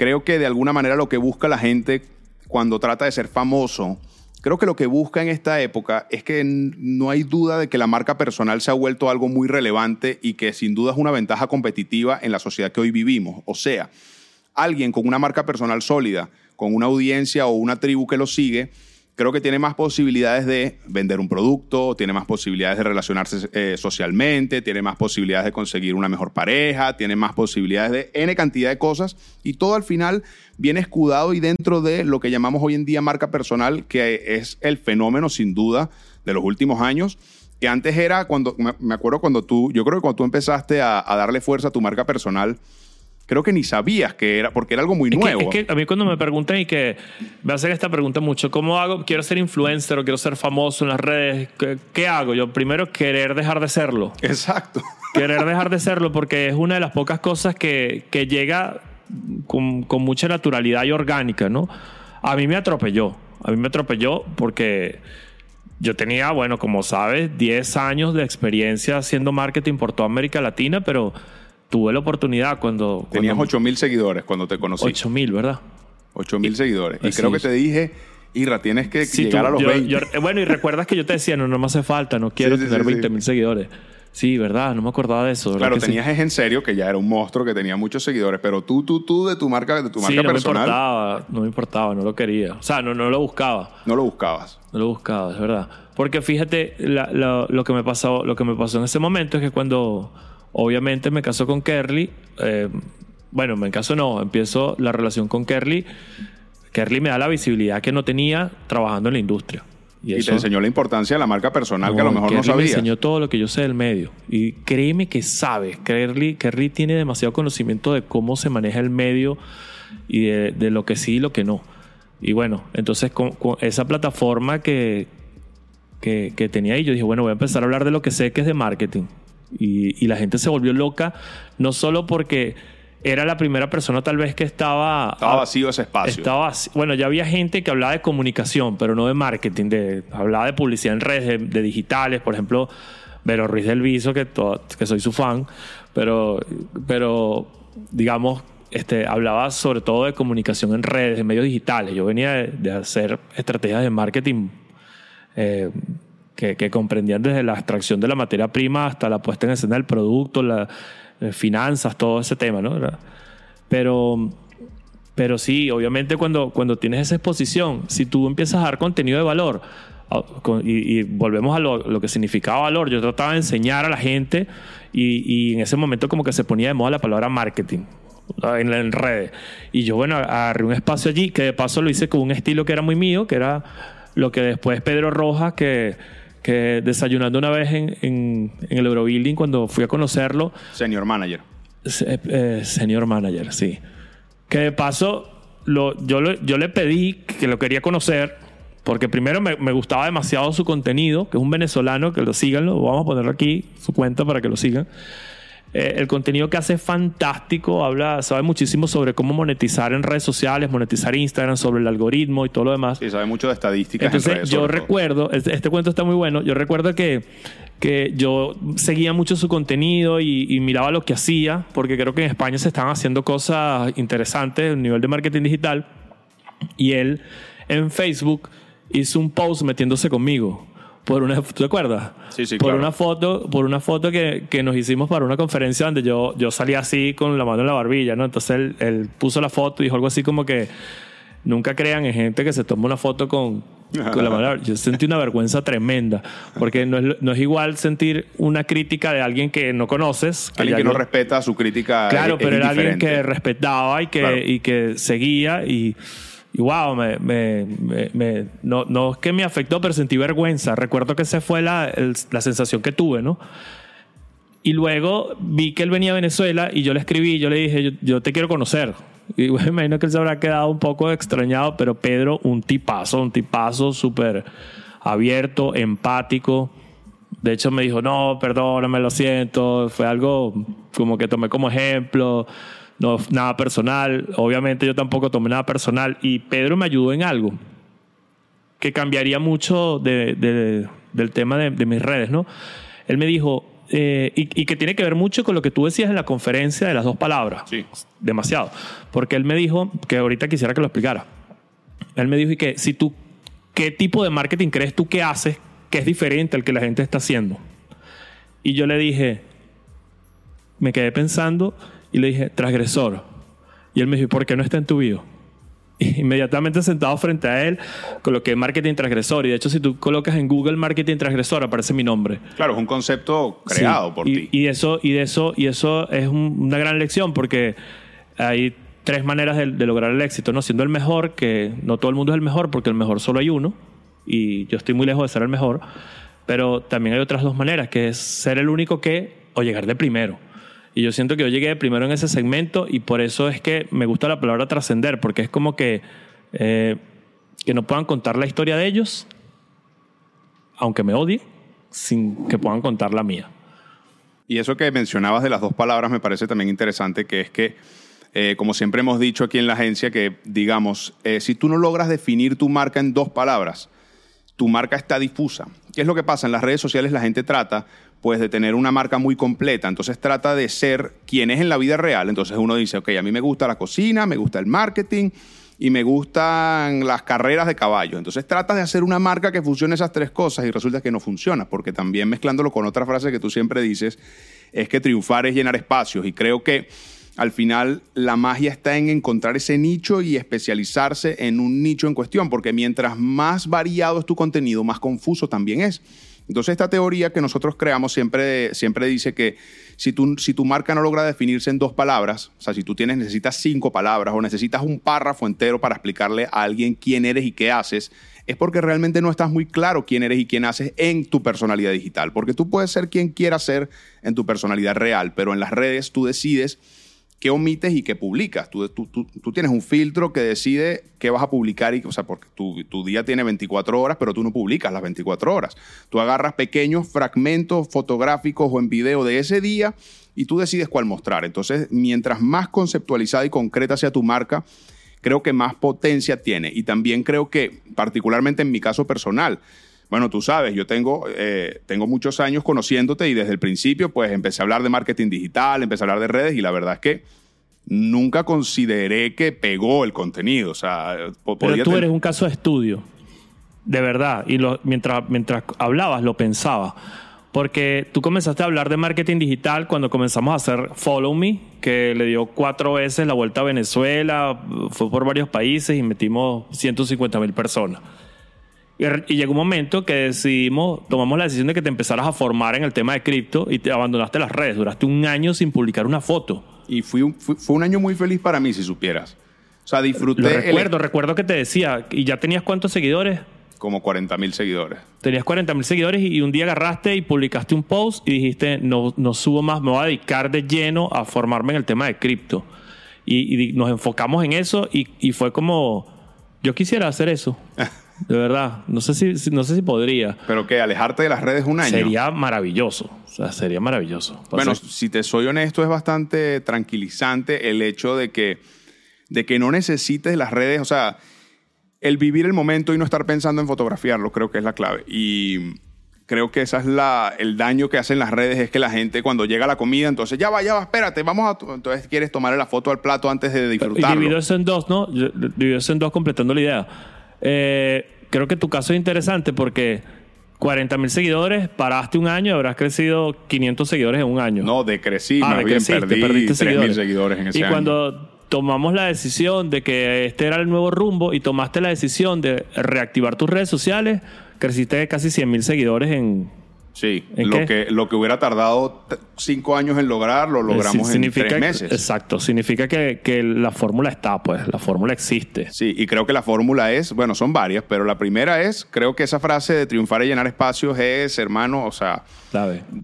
creo que de alguna manera lo que busca la gente cuando trata de ser famoso, creo que lo que busca en esta época es que no hay duda de que la marca personal se ha vuelto algo muy relevante y que sin duda es una ventaja competitiva en la sociedad que hoy vivimos. O sea, alguien con una marca personal sólida, con una audiencia o una tribu que lo sigue, creo que tiene más posibilidades de vender un producto, tiene más posibilidades de relacionarse eh, socialmente, tiene más posibilidades de conseguir una mejor pareja, tiene más posibilidades de N cantidad de cosas y todo al final viene escudado y dentro de lo que llamamos hoy en día marca personal, que es el fenómeno sin duda de los últimos años que antes era cuando, me acuerdo cuando tú, yo creo que cuando tú empezaste a darle fuerza a tu marca personal, creo que ni sabías que era, porque era algo muy Es que- nuevo. Es que, a mí cuando me preguntan y que me hacen esta pregunta mucho, ¿cómo hago? Quiero ser influencer o quiero ser famoso en las redes. ¿Qué, qué hago? Yo primero querer dejar de serlo. Exacto. querer dejar de serlo porque es una de las pocas cosas que, que llega con, con mucha naturalidad y orgánica, ¿no? A mí me atropelló. A mí me atropelló porque yo tenía, bueno, como sabes, 10 años de experiencia haciendo marketing por toda América Latina, pero tuve la oportunidad cuando... Tenías cuando 8 mil seguidores cuando te conocí. 8 mil, ¿verdad? 8 mil seguidores. Y Así creo que te dije, Ira, tienes que Sí, llegar tú- a los yo- 20. yo- eh, bueno, y recuerdas que yo te decía, no, no me hace falta, no quiero Sí, sí, tener sí, sí. 20 mil seguidores. Sí, verdad, no me acordaba de eso. ¿verdad Claro, tenías es en serio que ya era un monstruo que tenía muchos seguidores, pero tú, tú, tú de tu marca, de tu marca no me personal, importaba, no me importaba, no lo quería. O sea, no, no lo buscaba. no lo buscabas. No lo buscaba, es verdad. Porque fíjate, la- la- lo, que me pasó, lo que me pasó en ese momento es que cuando obviamente me casó con Kerly, eh, bueno, me caso no, empiezo la relación con Kerly. Kerly me da la visibilidad que no tenía trabajando en la industria. Y, eso- te enseñó la importancia de la marca personal que a lo mejor no Kerly me enseñó todo lo que yo sé del medio. Y créeme que sabe. Kerly, Kerly tiene demasiado conocimiento de cómo se maneja el medio y de, de lo que sí y lo que no. Y bueno, entonces con, con esa plataforma que, que, que tenía ahí, yo dije, bueno, voy a empezar a hablar de lo que sé que es de marketing. Y, y la gente se volvió loca, no solo porque era la primera persona tal vez que estaba... Estaba vacío ese espacio. Estaba bueno, ya había gente que hablaba de comunicación, pero no de marketing, de, hablaba de publicidad en redes, de, de digitales, por ejemplo, Vero Ruiz del Viso, que, que soy su fan, pero, pero digamos, este, hablaba sobre todo de comunicación en redes, en medios digitales. Yo venía de, de hacer estrategias de marketing eh, que, que comprendían desde la extracción de la materia prima hasta la puesta en escena del producto, las finanzas, todo ese tema, ¿no? Pero, pero sí, obviamente cuando, cuando tienes esa exposición, si tú empiezas a dar contenido de valor, y, y volvemos a lo, lo que significaba valor, yo trataba de enseñar a la gente y, y en ese momento como que se ponía de moda la palabra marketing en, en redes. Y yo, bueno, agarré un espacio allí que de paso lo hice con un estilo que era muy mío, que era lo que después Pedro Rojas, que, que desayunando una vez en, en, en el Eurobuilding, cuando fui a conocerlo, Senior manager. Se- eh, senior manager, sí. Que de paso, lo, yo, lo- yo le pedí que lo quería conocer, porque primero me, me gustaba demasiado su contenido, que es un venezolano, que lo sigan, lo vamos a poner aquí, su cuenta para que lo sigan. Eh, el contenido que hace es fantástico, habla, sabe muchísimo sobre cómo monetizar en redes sociales, monetizar Instagram, sobre el algoritmo y todo lo demás. Sí, sabe mucho de estadísticas en Entonces, redes, yo recuerdo, este, este cuento está muy bueno, yo recuerdo que, que yo seguía mucho su contenido y, y miraba lo que hacía, porque creo que en España se están haciendo cosas interesantes a nivel de marketing digital, y él en Facebook hizo un post metiéndose conmigo. Por una, ¿Te acuerdas? Sí, sí, por claro. una foto, por una foto que, que nos hicimos para una conferencia donde yo, yo salía así con la mano en la barbilla, ¿no? Entonces él, él puso la foto y dijo algo así como que nunca crean en gente que se toma una foto con, con la mano. Yo sentí una vergüenza tremenda, porque no es, no es igual sentir una crítica de alguien que no conoces. Alguien ya que no respeta su crítica. Claro, es- pero es era alguien que respetaba y que, Claro. y que seguía y, y wow, me, me- me- me- no, no es que me afectó, pero sentí vergüenza. Recuerdo que esa fue la, el- la sensación que tuve, ¿no? Y luego vi que él venía a Venezuela y yo le escribí, yo le dije, yo, yo te quiero conocer. Y bueno, imagino que él se habrá quedado un poco extrañado, pero Pedro, un tipazo, un tipazo súper abierto, empático. De hecho, me dijo, no, perdóname, lo siento. Fue algo como que tomé como ejemplo. No, nada personal. Obviamente yo tampoco tomé nada personal. Y Pedro me ayudó en algo que cambiaría mucho de- de- del tema de, de mis redes, ¿no? Él me dijo, eh, y, y que tiene que ver mucho con lo que tú decías en la conferencia de las dos palabras. Sí. Demasiado. Porque él me dijo, que ahorita quisiera que lo explicara. Él me dijo, y que si tú, ¿qué tipo de marketing crees tú que haces que es diferente al que la gente está haciendo? Y yo le dije, me quedé pensando y le dije, transgresor. Y él me dijo, ¿por qué no está en tu bio? Inmediatamente sentado frente a él, coloqué marketing transgresor. Y de hecho, si tú colocas en Google marketing transgresor, aparece mi nombre. Claro, es un concepto creado Sí, por y, ti. Y eso, y eso, y eso es un- una gran lección porque hay tres maneras de, de lograr el éxito, ¿no? Siendo el mejor, que no todo el mundo es el mejor, porque el mejor solo hay uno, y yo estoy muy lejos de ser el mejor, pero también hay otras dos maneras, que es ser el único que, o llegar de primero. Y yo siento que yo llegué primero en ese segmento y por eso es que me gusta la palabra trascender, porque es como que, eh, que no puedan contar la historia de ellos, aunque me odie, sin que puedan contar la mía. Y eso que mencionabas de las dos palabras me parece también interesante, que es que, eh, como siempre hemos dicho aquí en la agencia, que digamos, eh, si tú no logras definir tu marca en dos palabras, tu marca está difusa. ¿Qué es lo que pasa? En las redes sociales la gente trata pues de tener una marca muy completa, entonces trata de ser quien es en la vida real. Entonces uno dice, ok, a mí me gusta la cocina, me gusta el marketing y me gustan las carreras de caballos. Entonces tratas de hacer una marca que funcione esas tres cosas y resulta que no funciona, porque también mezclándolo con otra frase que tú siempre dices, es que triunfar es llenar espacios y creo que al final la magia está en encontrar ese nicho y especializarse en un nicho en cuestión, porque mientras más variado es tu contenido, más confuso también es. Entonces esta teoría que nosotros creamos siempre, siempre dice que si tu, si tu marca no logra definirse en dos palabras, o sea, si tú tienes, necesitas cinco palabras o necesitas un párrafo entero para explicarle a alguien quién eres y qué haces, es porque realmente no estás muy claro quién eres y quién haces en tu personalidad digital. Porque tú puedes ser quien quieras ser en tu personalidad real, pero en las redes tú decides qué omites y qué publicas. Tú, tienes un filtro que decide qué vas a publicar, y, o sea, porque tu, tu, día tiene 24 horas, pero tú no publicas las 24 horas. Tú agarras pequeños fragmentos fotográficos o en video de ese día y tú decides cuál mostrar. Entonces, mientras más conceptualizada y concreta sea tu marca, creo que más potencia tiene. Y también creo que, particularmente en mi caso personal, bueno, tú sabes, yo tengo, eh, tengo muchos años conociéndote y desde el principio pues empecé a hablar de marketing digital, empecé a hablar de redes y la verdad es que nunca consideré que pegó el contenido. O sea, Pero tú eres un caso de estudio, de verdad. Y lo, mientras, mientras hablabas lo pensaba. Porque tú comenzaste a hablar de marketing digital cuando comenzamos a hacer Follow Me, que le dio cuatro veces la vuelta a Venezuela, fue por varios países y metimos 150 mil personas. Y, llegó un momento que decidimos, tomamos la decisión de que te empezaras a formar en el tema de cripto y te abandonaste las redes. Duraste un año sin publicar una foto. Y fui un, fue un año muy feliz para mí, si supieras. O sea, disfruté. Lo recuerdo, recuerdo que te decía, ¿y ya tenías cuántos seguidores? Como 40 mil seguidores. Tenías 40 mil seguidores y, un día agarraste y publicaste un post y dijiste, no, no subo más, me voy a dedicar de lleno a formarme en el tema de cripto. Y, y, nos enfocamos en eso y, y fue como, yo quisiera hacer eso. De verdad, no sé si, no sé si podría. Pero que alejarte de las redes un año. Sería maravilloso. O sea, sería maravilloso. Bueno, si te soy honesto, es bastante tranquilizante el hecho de que, de que no necesites las redes. O sea, el vivir el momento y no estar pensando en fotografiarlo, creo que es la clave. Y creo que esa es la, el daño que hacen las redes, es que la gente cuando llega la comida, entonces ya va, ya va, espérate, vamos a... Entonces quieres tomarle la foto al plato antes de disfrutarlo. Divido eso en dos, ¿no? Divido eso en dos completando la idea eh, creo que tu caso es interesante porque 40 mil seguidores, paraste un año y habrás crecido 500 seguidores en un año. No, decrecí, ah, bien perdí 3 mil seguidores en ese y cuando tomamos la decisión de que este era el nuevo rumbo y tomaste la decisión de reactivar tus redes sociales, creciste casi 100 mil seguidores en Sí, lo que, lo que hubiera tardado cinco años en lograr, lo logramos en tres meses. Exacto, significa que, que la fórmula está, pues, la fórmula existe. Sí, y creo que la fórmula es, bueno, son varias, pero la primera es, creo que esa frase de triunfar y llenar espacios es, hermano, o sea,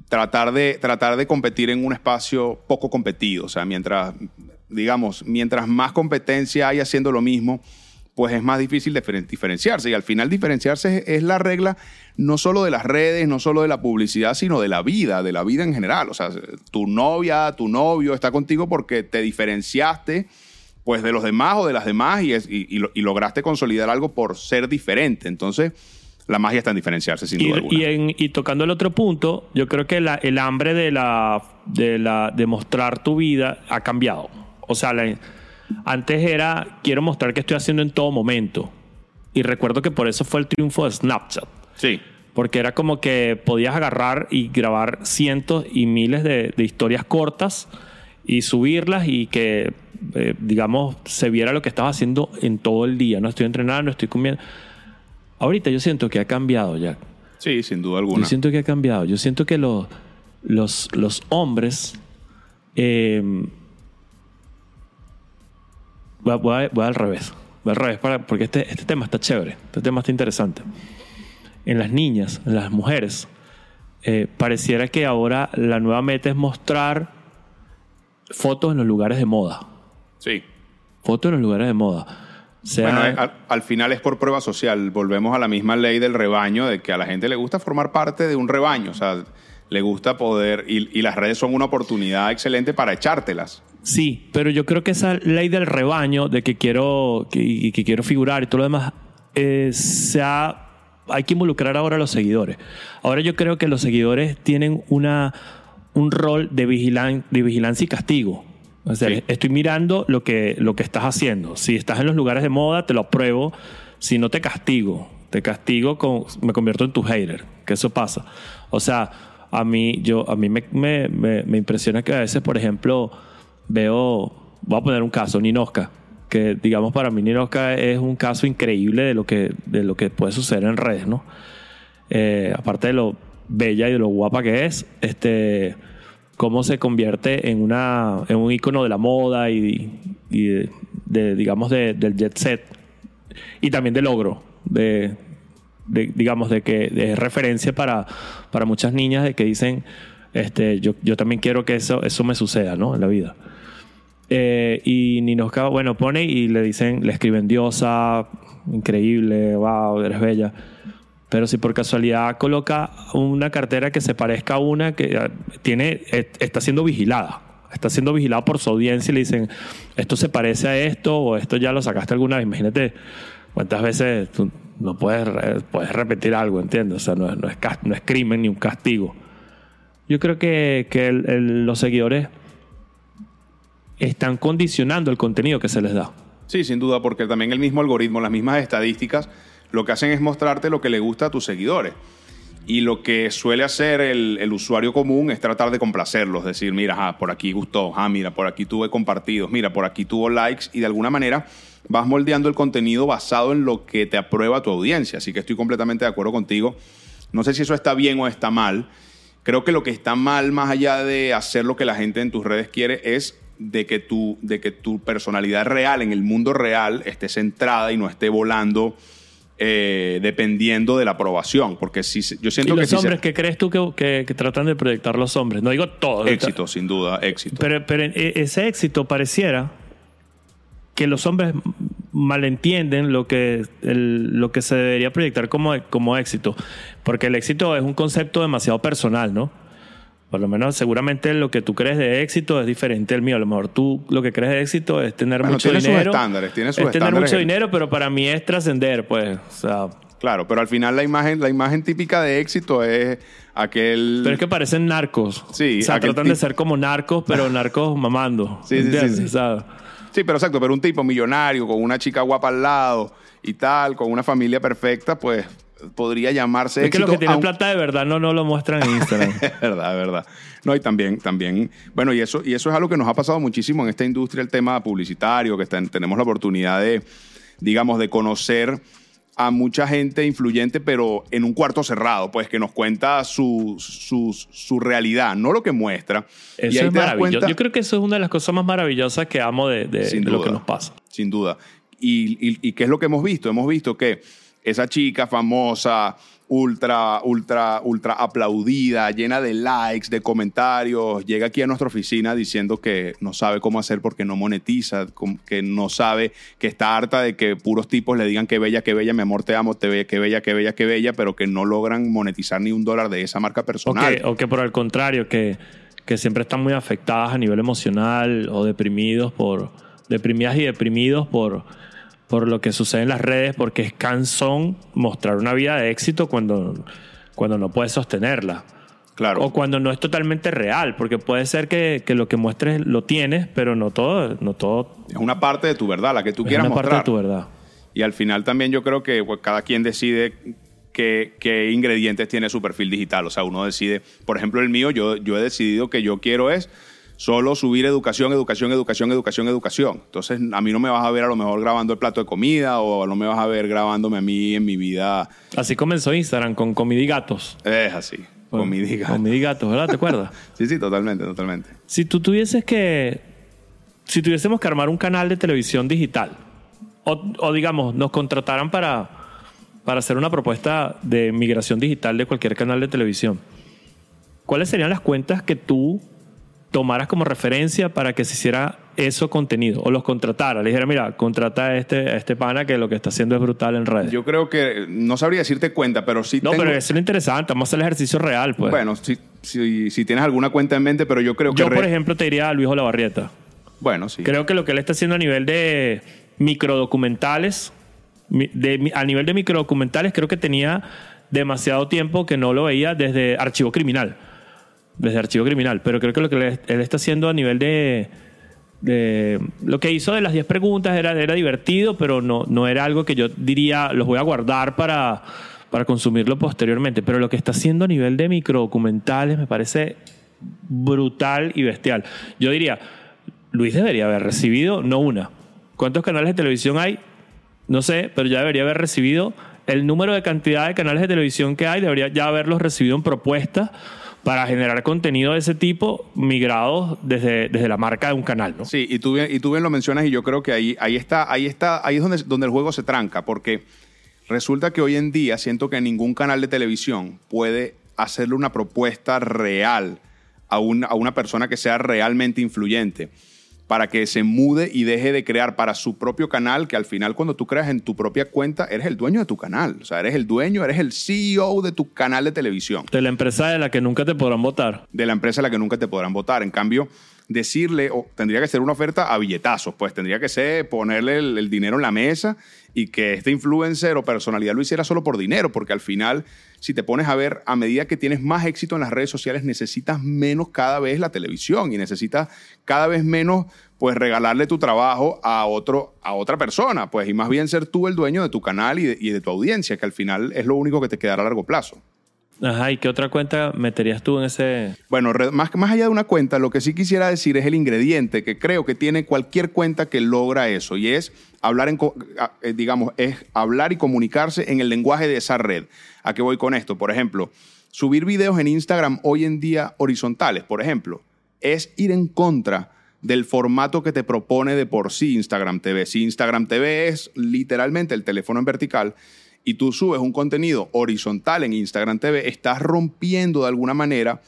tratar de, tratar de competir en un espacio poco competido, o sea, mientras, digamos, mientras más competencia hay haciendo lo mismo, pues es más difícil diferenciarse. Y al final diferenciarse es, la regla no solo de las redes, no solo de la publicidad, sino de la vida, de la vida en general. O sea, tu novia, tu novio está contigo porque te diferenciaste pues de los demás o de las demás y, y, lograste consolidar algo por ser diferente. Entonces, la magia está en diferenciarse, sin duda alguna. Y, tocando el otro punto, yo creo que el hambre de, la, de, la, de mostrar tu vida ha cambiado. O sea, la, antes era, quiero mostrar qué estoy haciendo en todo momento. Y recuerdo que por eso fue el triunfo de Snapchat. Sí. Porque era como que podías agarrar y grabar cientos y miles de, historias cortas y subirlas y que, eh, digamos, se viera lo que estabas haciendo en todo el día. No estoy entrenando, estoy comiendo. Ahorita yo siento que ha cambiado ya. Sí, sin duda alguna. Yo siento que ha cambiado. Yo siento que los, los, los hombres eh, voy, al revés. Voy al revés, porque este, este tema está chévere. Este tema está interesante. En las niñas, en las mujeres, eh, pareciera que ahora la nueva meta es mostrar fotos en los lugares de moda. Sí. Fotos en los lugares de moda. bueno, al, al, final es por prueba social. Volvemos a la misma ley del rebaño, de que a la gente le gusta formar parte de un rebaño. O sea, le gusta poder, y, las redes son una oportunidad excelente para echártelas. Sí, pero yo creo que esa ley del rebaño, de que quiero, que, que quiero figurar y todo lo demás, eh, se hay que involucrar ahora a los seguidores. Ahora yo creo que los seguidores tienen una, un rol de, vigilan, de vigilancia y castigo. O sea, Sí. estoy mirando lo que, lo que estás haciendo. Si estás en los lugares de moda, te lo apruebo. Si no, te castigo. Te castigo, con, me convierto en tu hater. Que eso pasa. O sea, a mí, yo, a mí me, me, me- impresiona que a veces, por ejemplo, veo, voy a poner un caso, Ninoska. Que digamos para mí Ninoska es un caso increíble de lo que, de lo que puede suceder en redes, ¿no? Eh, aparte de lo bella y de lo guapa que es, este, cómo se convierte en, una, en un icono de la moda y, de, digamos, de- del jet set y también de logro, de, de, digamos, de que de referencia para, para muchas niñas de que dicen, este, yo, yo también quiero que eso, eso me suceda, ¿no? En la vida. Eh, y Ninoska, bueno, pone y le dicen, le escriben diosa, increíble, wow, eres bella. Pero si por casualidad coloca una cartera que se parezca a una que eh, tiene, eh, está siendo vigilada. Está siendo vigilada por su audiencia y le dicen, esto se parece a esto o esto ya lo sacaste alguna vez. Imagínate cuántas veces no puedes, puedes repetir algo, ¿entiendes? O sea, no, es- no es, no es crimen ni un castigo. Yo creo que, que los seguidores están condicionando el contenido que se les da. Sí, sin duda, porque también el mismo algoritmo, las mismas estadísticas, lo que hacen es mostrarte lo que le gusta a tus seguidores. Y lo que suele hacer el, usuario común es tratar de complacerlos, decir, mira, ah, por aquí gustó, ah, mira, por aquí tuve compartidos, mira, por aquí tuvo likes, y de alguna manera vas moldeando el contenido basado en lo que te aprueba tu audiencia. Así que estoy completamente de acuerdo contigo. No sé si eso está bien o está mal. Creo que lo que está mal, más allá de hacer lo que la gente en tus redes quiere, es de que tu, de que tu personalidad real, en el mundo real, esté centrada y no esté volando eh, dependiendo de la aprobación. Porque si, yo ¿Y siento que los si se- hombres qué crees tú que, que- que tratan de proyectar los hombres? No digo todos. éxito, sin duda, éxito. Pero, pero e- ese éxito pareciera que los hombres malentienden lo que, el- lo que se debería proyectar como, como éxito. Porque el éxito es un concepto demasiado personal, ¿no? Por lo menos seguramente lo que tú crees de éxito es diferente al mío. A lo mejor tú lo que crees de éxito es tener Bueno, mucho tiene sus dinero. estándares, tiene sus es tener estándares mucho que- dinero, pero para mí es trascender, pues. O sea, Claro, pero al final la imagen, la imagen típica de éxito es aquel... pero es que parecen narcos. Sí, O sea, tratan de ser como narcos, pero narcos mamando. Sí, sí, sí, ¿entiendes? sí. O sea, Sí, pero exacto, pero un tipo millonario, con una chica guapa al lado y tal, con una familia perfecta, pues podría llamarse es que los que tienen aun- plata de verdad no, no lo muestran en Instagram. Es verdad, verdad. No, y también, también, bueno, y eso, y eso es algo que nos ha pasado muchísimo en esta industria, el tema publicitario, que está- tenemos la oportunidad de, digamos, de conocer a mucha gente influyente, pero en un cuarto cerrado, pues que nos cuenta su, su, su realidad, no lo que muestra. y Eso ahí es te maravilloso. Yo creo que eso es una de las cosas más maravillosas que amo de, de- de lo que nos pasa. Sin duda. Y, y- y qué es lo que hemos visto? Hemos visto que esa chica famosa, ultra, ultra, ultra aplaudida, llena de likes, de comentarios, llega aquí a nuestra oficina diciendo que no sabe cómo hacer porque no monetiza, que no sabe, que está harta de que puros tipos le digan que bella, que bella, mi amor, te amo, te ve, que bella, que bella, que bella, pero que no logran monetizar ni un dólar de esa marca personal. o que por el contrario, que, que siempre están muy afectadas a nivel emocional o deprimidos por. deprimidas y deprimidos por, por lo que sucede en las redes, porque es cansón mostrar una vida de éxito cuando, cuando no puedes sostenerla. Claro. O cuando no es totalmente real, porque puede ser que, que lo que muestres lo tienes, pero no todo, no todo es una parte de tu verdad, la que tú es quieras una parte de tu verdad. Y al final también yo creo que pues, cada quien decide qué, qué ingredientes tiene su perfil digital. O sea, uno decide, por ejemplo, el mío, yo, yo he decidido que yo quiero es solo subir educación, educación, educación, educación, educación. Entonces, a mí no me vas a ver a lo mejor grabando el plato de comida o no me vas a ver grabándome a mí en mi vida. Así comenzó Instagram con comida y gatos. Es así, con mi diga. Comida y gatos, ¿verdad? ¿Te acuerdas? Sí, sí, totalmente, totalmente. Si tú tuvieses que. Si tuviésemos que armar un canal de televisión digital, o, o digamos, nos contrataran para, para hacer una propuesta de migración digital de cualquier canal de televisión, ¿cuáles serían las cuentas que tú tomaras como referencia para que se hiciera eso contenido? O los contratara. Le dijera, mira, contrata a este, a este pana que lo que está haciendo es brutal en redes. Yo creo que, no sabría decirte cuenta, pero sí no, tengo... pero eso es lo interesante. Vamos a hacer el ejercicio real, pues. Bueno, si, si, si tienes alguna cuenta en mente, pero yo creo que... Yo, por ejemplo, te diría a Luis Olavarrieta. Bueno, sí. Creo que lo que él está haciendo a nivel de microdocumentales, mi- de, a nivel de microdocumentales, creo que tenía demasiado tiempo que no lo veía desde Archivo Criminal. Desde Archivo Criminal. Pero creo que lo que él, está haciendo a nivel de, de- lo que hizo de las 10 preguntas era, era divertido, pero no, no era algo que yo diría, los voy a guardar para, para consumirlo posteriormente. Pero lo que está haciendo a nivel de microdocumentales me parece brutal y bestial. Yo diría, Luis debería haber recibido, no una. ¿Cuántos canales de televisión hay? No sé, pero ya debería haber recibido el número de cantidad de canales de televisión que hay, debería ya haberlos recibido en propuestas para generar contenido de ese tipo migrados desde, desde la marca de un canal, ¿no? Sí, y tú, bien, y tú bien lo mencionas y yo creo que ahí, ahí está, ahí está, ahí es donde, donde el juego se tranca, porque resulta que hoy en día siento que ningún canal de televisión puede hacerle una propuesta real a, un- a una persona que sea realmente influyente para que se mude y deje de crear para su propio canal, que al final cuando tú creas en tu propia cuenta, eres el dueño de tu canal. O sea, eres el dueño, eres el CEO de tu canal de televisión De la empresa de la que nunca te podrán votar. de la empresa a la que nunca te podrán votar. En cambio, decirle, o tendría que ser una oferta a billetazos, pues tendría que ser ponerle el, el dinero en la mesa y que este influencer o personalidad lo hiciera solo por dinero, porque al final, si te pones a ver, a medida que tienes más éxito en las redes sociales, necesitas menos cada vez la televisión y necesitas cada vez menos pues regalarle tu trabajo a otro a otra persona, pues y más bien ser tú el dueño de tu canal y de, y de tu audiencia, que al final es lo único que te quedará a largo plazo. Ajá, ¿y qué otra cuenta meterías tú en ese...? Bueno, más, más allá de una cuenta, lo que sí quisiera decir es el ingrediente que creo que tiene cualquier cuenta que logra eso y es hablar en, eh, digamos, es hablar y comunicarse en el lenguaje de esa red. ¿A qué voy con esto? Por ejemplo, subir videos en Instagram hoy en día horizontales, por ejemplo, es ir en contra del formato que te propone de por sí Instagram TV. Si Instagram TV es literalmente el teléfono en vertical y tú subes un contenido horizontal en Instagram TV, estás rompiendo de alguna manera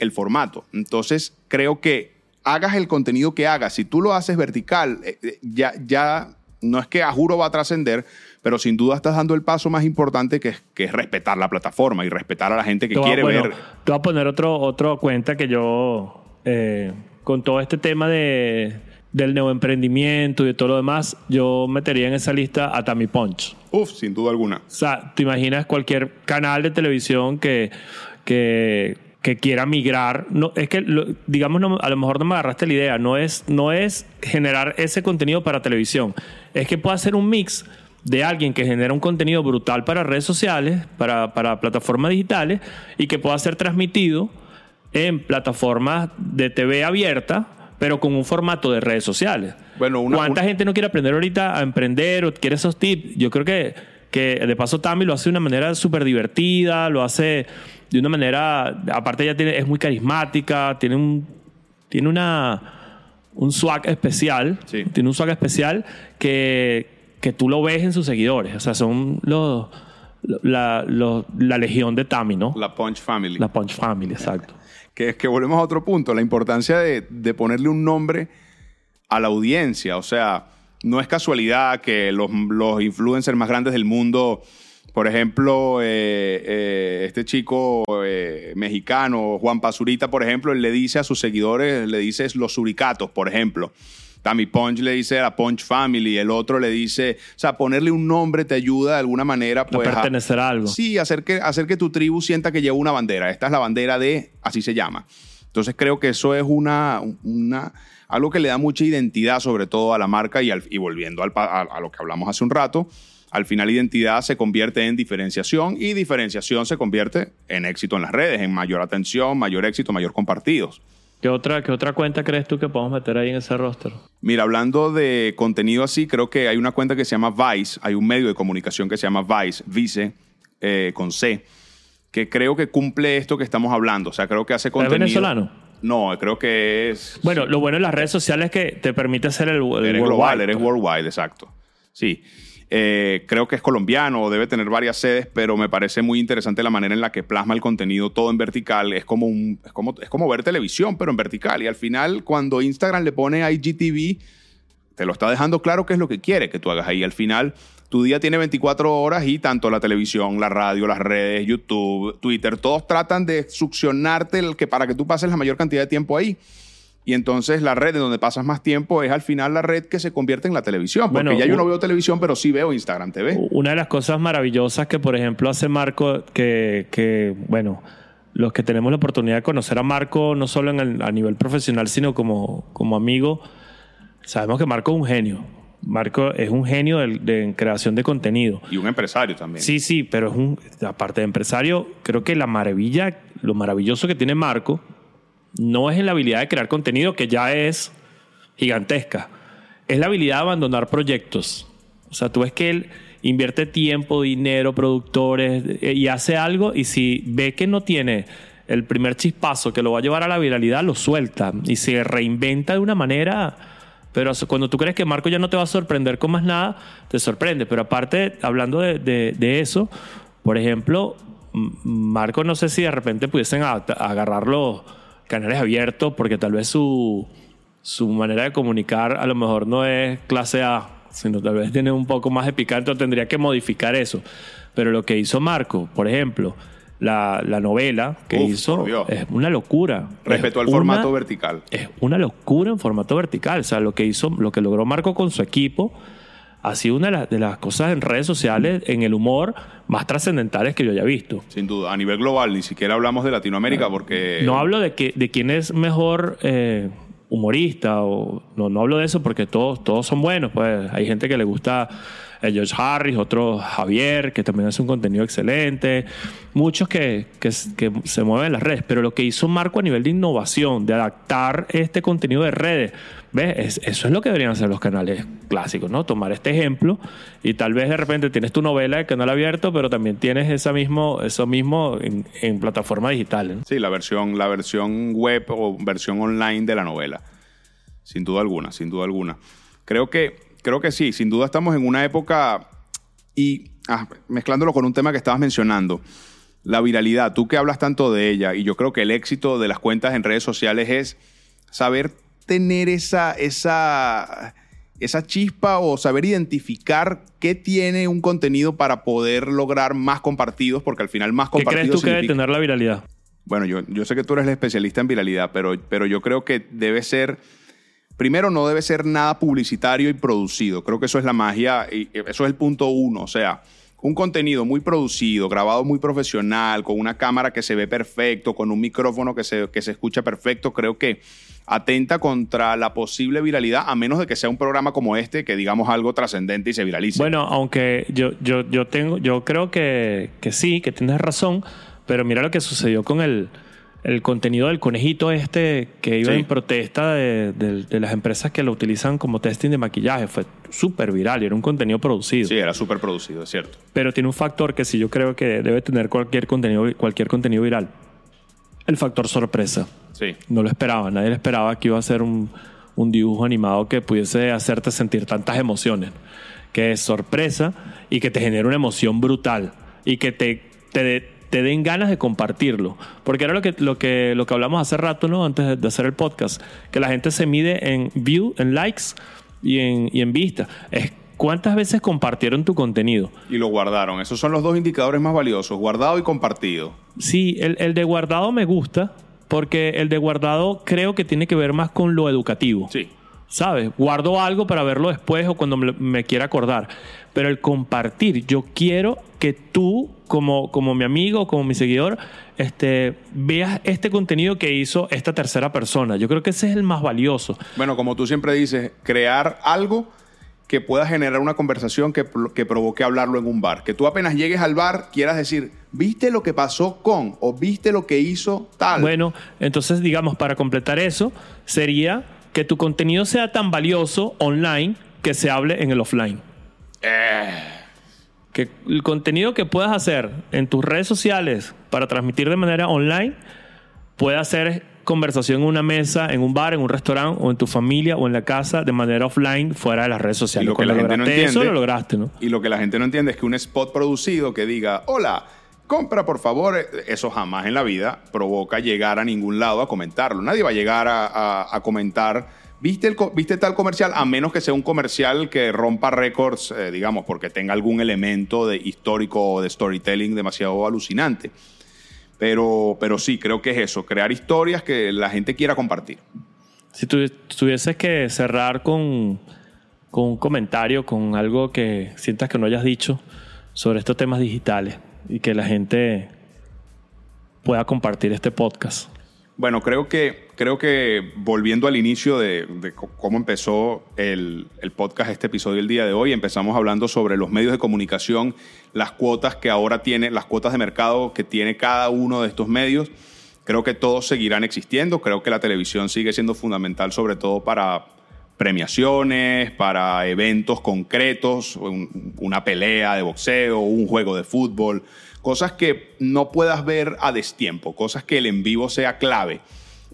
el formato. Entonces, creo que hagas el contenido que hagas, si tú lo haces vertical, eh, eh, ya, ya no es que a juro va a trascender, pero sin duda estás dando el paso más importante que es, que es respetar la plataforma y respetar a la gente que quiere bueno, ver. Te voy a poner otro, otro cuenta que yo, eh, con todo este tema de, del neoemprendimiento y de todo lo demás, yo metería en esa lista a Tammy Punch. Uf, sin duda alguna. O sea, te imaginas cualquier canal de televisión que, que, que quiera migrar. No, es que, lo- digamos, no- a lo mejor no me agarraste la idea. No es, no es generar ese contenido para televisión. Es que pueda ser un mix de alguien que genera un contenido brutal para redes sociales, para, para plataformas digitales, y que pueda ser transmitido en plataformas de TV abierta, pero con un formato de redes sociales. Bueno, una- ¿Cuánta gente no quiere aprender ahorita a emprender o quiere esos tips? Yo creo que, que de paso Tami lo hace de una manera súper divertida, lo hace de una manera, aparte ella tiene, es muy carismática, tiene un, tiene una, un swag especial, Sí. tiene un swag especial que, que tú lo ves en sus seguidores, o sea, son los, la, los- la legión de Tami, ¿no? La Punch Family. La Punch Family, exacto. Que, que volvemos a otro punto, la importancia de, de ponerle un nombre a la audiencia. O sea, no es casualidad que los, los influencers más grandes del mundo, por ejemplo, eh, eh, este chico eh, mexicano, Juan Pazurita, por ejemplo, él le dice a sus seguidores, le dice los suricatos, por ejemplo. Tammy Punch le dice a la Punch Family, el otro le dice, o sea, ponerle un nombre te ayuda de alguna manera A pues, a- pertenecer a algo. Sí, hacer que, hacer que tu tribu sienta que lleva una bandera. Esta es la bandera de, así se llama. Entonces creo que eso es una, una, algo que le da mucha identidad sobre todo a la marca y, al- y volviendo al a, a lo que hablamos hace un rato, al final identidad se convierte en diferenciación y diferenciación se convierte en éxito en las redes, en mayor atención, mayor éxito, mayor compartidos. ¿Qué otra, ¿Qué otra cuenta crees tú que podemos meter ahí en ese roster? Mira, hablando de contenido así, creo que hay una cuenta que se llama Vice, hay un medio de comunicación que se llama Vice, Vice, eh, con C, que creo que cumple esto que estamos hablando. O sea, creo que hace contenido. venezolano? No, creo que es. Bueno, lo bueno de las redes sociales es que te permite hacer el, el eres worldwide, global, eres worldwide, exacto. Sí. Eh, creo que es colombiano, debe tener varias sedes, pero me parece muy interesante la manera en la que plasma el contenido todo en vertical. Es como, un, es como, es como ver televisión, pero en vertical. Y al final, cuando Instagram le pone IGTV, te lo está dejando claro qué es lo que quiere que tú hagas ahí. Al final, tu día tiene 24 horas y tanto la televisión, la radio, las redes, YouTube, Twitter, todos tratan de succionarte el que, para que tú pases la mayor cantidad de tiempo ahí. Y entonces la red en donde pasas más tiempo es al final la red que se convierte en la televisión. Porque Bueno, ya yo no veo televisión, pero sí veo Instagram TV. Una de las cosas maravillosas que, por ejemplo, hace Marco, que, que, bueno, los que tenemos la oportunidad de conocer a Marco, no solo en el- a nivel profesional, sino como, como amigo, Sabemos que Marco es un genio. Marco es un genio de, de creación de contenido. Y un empresario también. Sí, sí, pero es un, aparte de empresario, creo que la maravilla, lo maravilloso que tiene Marco no es en la habilidad de crear contenido, que ya es gigantesca, es la habilidad de abandonar proyectos. O sea, tú ves que él invierte tiempo, dinero, productores eh, y hace algo y si ve que no tiene el primer chispazo que lo va a llevar a la viralidad, lo suelta y se reinventa de una manera... Pero cuando tú crees que Marco ya no te va a sorprender con más nada, te sorprende. Pero aparte, hablando de, de- eso, por ejemplo, Marco no sé si de repente pudiesen a- agarrar los canales abiertos porque tal vez su, su manera de comunicar a lo mejor no es clase A, sino tal vez tiene un poco más de picante o tendría que modificar eso. Pero lo que hizo Marco, por ejemplo, la, la novela que Uf, hizo Dios. es una locura. Respetó Es el formato vertical. es una locura en formato vertical. O sea, lo que hizo, lo que logró Marco con su equipo ha sido una de, las- de las cosas en redes sociales, en el humor, más trascendentales que yo haya visto. Sin duda. A nivel global, ni siquiera hablamos de Latinoamérica porque... No hablo de, que, de quién es mejor eh, humorista, o no, no hablo de eso porque todos, todos son buenos. Pues hay gente que le gusta eh, George Harris, otro Javier, que también hace un contenido excelente. Muchos que, que, que se mueven en las redes. Pero lo que hizo Marco a nivel de innovación, de adaptar este contenido de redes, ¿ves? Es- eso es lo que deberían hacer los canales clásicos, ¿no? Tomar este ejemplo y tal vez de repente tienes tu novela de canal abierto, pero también tienes esa mismo, eso mismo en, digitales. ¿no? Sí, la versión, la versión web o versión online de la novela. Sin duda alguna, sin duda alguna. Creo que, creo que sí, sin duda estamos en una época y ah, mezclándolo con un tema que estabas mencionando, la viralidad, tú que hablas tanto de ella y yo creo que el éxito de las cuentas en redes sociales es saber tener esa, esa, esa chispa o saber identificar qué tiene un contenido para poder lograr más compartidos, porque al final más ¿Qué compartidos crees tú que debe tener la viralidad? bueno, yo, yo sé que tú eres el especialista en viralidad, pero, pero yo creo que debe ser, primero no debe ser nada publicitario y producido. Creo que eso es la magia y eso es el punto uno. O sea, un contenido muy producido, grabado muy profesional, con una cámara que se ve perfecto, con un micrófono que se, que se escucha perfecto, creo que atenta contra la posible viralidad, a menos de que sea un programa como este, que digamos algo trascendente y se viralice. Bueno, aunque yo, yo, yo tengo, yo creo que, que sí, que tienes razón, pero mira lo que sucedió con el, el contenido del conejito este que iba Sí. en protesta de, de- de las empresas que lo utilizan como testing de maquillaje. Fue súper viral y era un contenido producido. sí, era súper producido, es cierto. Pero tiene un factor que sí yo creo que debe tener cualquier contenido, cualquier contenido viral. El factor sorpresa. Sí. No lo esperaba, nadie lo esperaba que iba a ser un, un dibujo animado que pudiese hacerte sentir tantas emociones. Que es sorpresa y que te genere una emoción brutal y que te, te, te den ganas de compartirlo. Porque era lo que, lo, que, lo que hablamos hace rato, ¿no? Antes de- de hacer el podcast, que la gente se mide en view, en likes y en, y en vista. Es cuántas veces compartieron tu contenido. Y lo guardaron. Esos son los dos indicadores más valiosos, guardado y compartido. Sí, el, el de guardado me gusta porque el de guardado creo que tiene que ver más con lo educativo. Sí. ¿Sabes? Guardo algo para verlo después o cuando me, me quiera acordar. Pero el compartir, yo quiero que tú, como, como mi amigo, como mi seguidor, este, veas este contenido que hizo esta tercera persona. Yo creo que ese es el más valioso. Bueno, como tú siempre dices, crear algo que pueda generar una conversación que, que provoque hablarlo en un bar. Que tú apenas llegues al bar quieras decir, ¿viste lo que pasó con? ¿O viste lo que hizo tal? Bueno, entonces, digamos, para completar eso, sería que tu contenido sea tan valioso online que se hable en el offline. Que el contenido que puedas hacer en tus redes sociales para transmitir de manera online pueda ser conversación en una mesa, en un bar, en un restaurante o en tu familia o en la casa de manera offline fuera de las redes sociales. Y lo que Cuando la gente no lograste eso, entiende- lo lograste, ¿no? Y lo que la gente no entiende es que un spot producido que diga, hola, compra por favor, eso jamás en la vida provoca llegar a ningún lado a comentarlo. Nadie va a llegar a, a- a comentar, ¿viste, el ¿viste tal comercial? A menos que sea un comercial que rompa récords, eh, digamos, porque tenga algún elemento de histórico o de storytelling demasiado alucinante. Pero, pero sí, creo que es eso, crear historias que la gente quiera compartir. Si tu- tuvieses que cerrar con, con un comentario, con algo que sientas que no hayas dicho sobre estos temas digitales y que la gente pueda compartir este podcast. Bueno, creo que creo que volviendo al inicio de, cómo empezó el, el, podcast, este episodio el día de hoy, empezamos hablando sobre los medios de comunicación, las cuotas que ahora tiene, las cuotas de mercado que tiene cada uno de estos medios. Creo que todos seguirán existiendo. Creo que la televisión sigue siendo fundamental, sobre todo para premiaciones, para eventos concretos, una pelea de boxeo, un juego de fútbol, cosas que no puedas ver a destiempo, cosas que el en vivo sea clave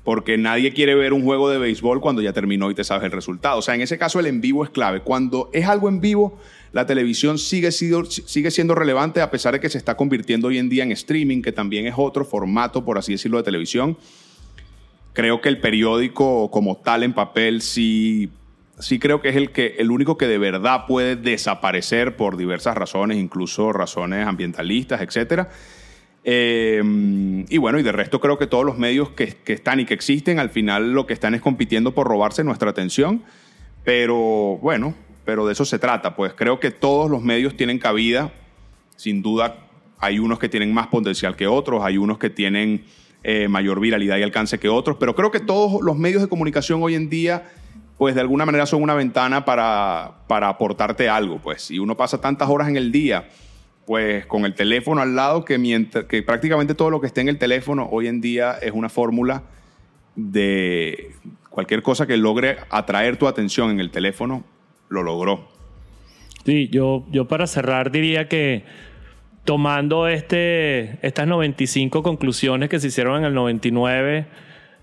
porque nadie quiere ver un juego de béisbol cuando ya terminó y te sabes el resultado. O sea, en ese caso el en vivo es clave. Cuando es algo en vivo, la televisión sigue, sigue siendo relevante a pesar de que se está convirtiendo hoy en día en streaming, que también es otro formato, por así decirlo, de televisión. Creo que el periódico como tal en papel sí, sí creo que es el, que, el único que de verdad puede desaparecer por diversas razones, incluso razones ambientalistas, etcétera eh, y bueno, y de resto creo que todos los medios que, están y que existen, al final lo que están es compitiendo por robarse nuestra atención. Pero bueno, pero de eso se trata. Pues creo que todos los medios tienen cabida. Sin duda, hay unos que tienen más potencial que otros, hay unos que tienen eh, mayor viralidad y alcance que otros. Pero creo que todos los medios de comunicación hoy en día, pues de alguna manera son una ventana para, para aportarte algo. Pues, y uno pasa tantas horas en el día pues con el teléfono al lado, que, mientras, que prácticamente todo lo que esté en el teléfono hoy en día es una fórmula de cualquier cosa que logre atraer tu atención en el teléfono, lo logró. Sí, yo, yo para cerrar diría que tomando este, estas 95 conclusiones que se hicieron en el 99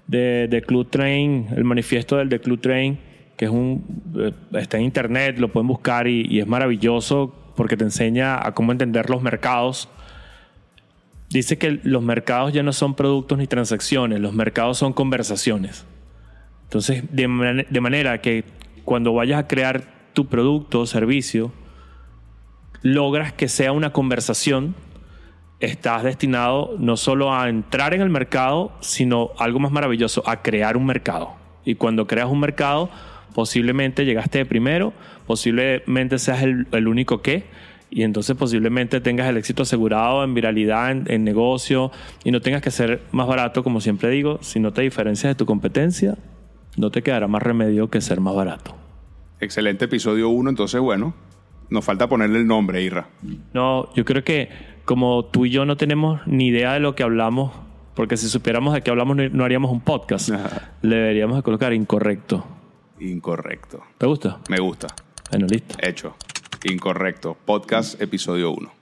de, de Club Train, el manifiesto del The Club Train, que es un, eh, está en internet, lo pueden buscar y, y es maravilloso porque te enseña a cómo entender los mercados. Dice que los mercados ya no son productos ni transacciones, los mercados son conversaciones. Entonces, de, manera que cuando vayas a crear tu producto o servicio, logras que sea una conversación, estás destinado no solo a entrar en el mercado, sino algo más maravilloso, a crear un mercado. Y cuando creas un mercado, posiblemente llegaste de primero, posiblemente seas el, único que, y entonces posiblemente tengas el éxito asegurado en viralidad, en, negocio, y no tengas que ser más barato, como siempre digo, si no te diferencias de tu competencia, no te quedará más remedio que ser más barato. Excelente episodio 1, entonces bueno, nos falta ponerle el nombre, Irra. No, yo creo que como tú y yo no tenemos ni idea de lo que hablamos, porque si supiéramos de qué hablamos no haríamos un podcast, le deberíamos de colocar incorrecto. Incorrecto. ¿Te gusta? Me gusta. Bueno, listo. Hecho. Incorrecto. Podcast episodio 1.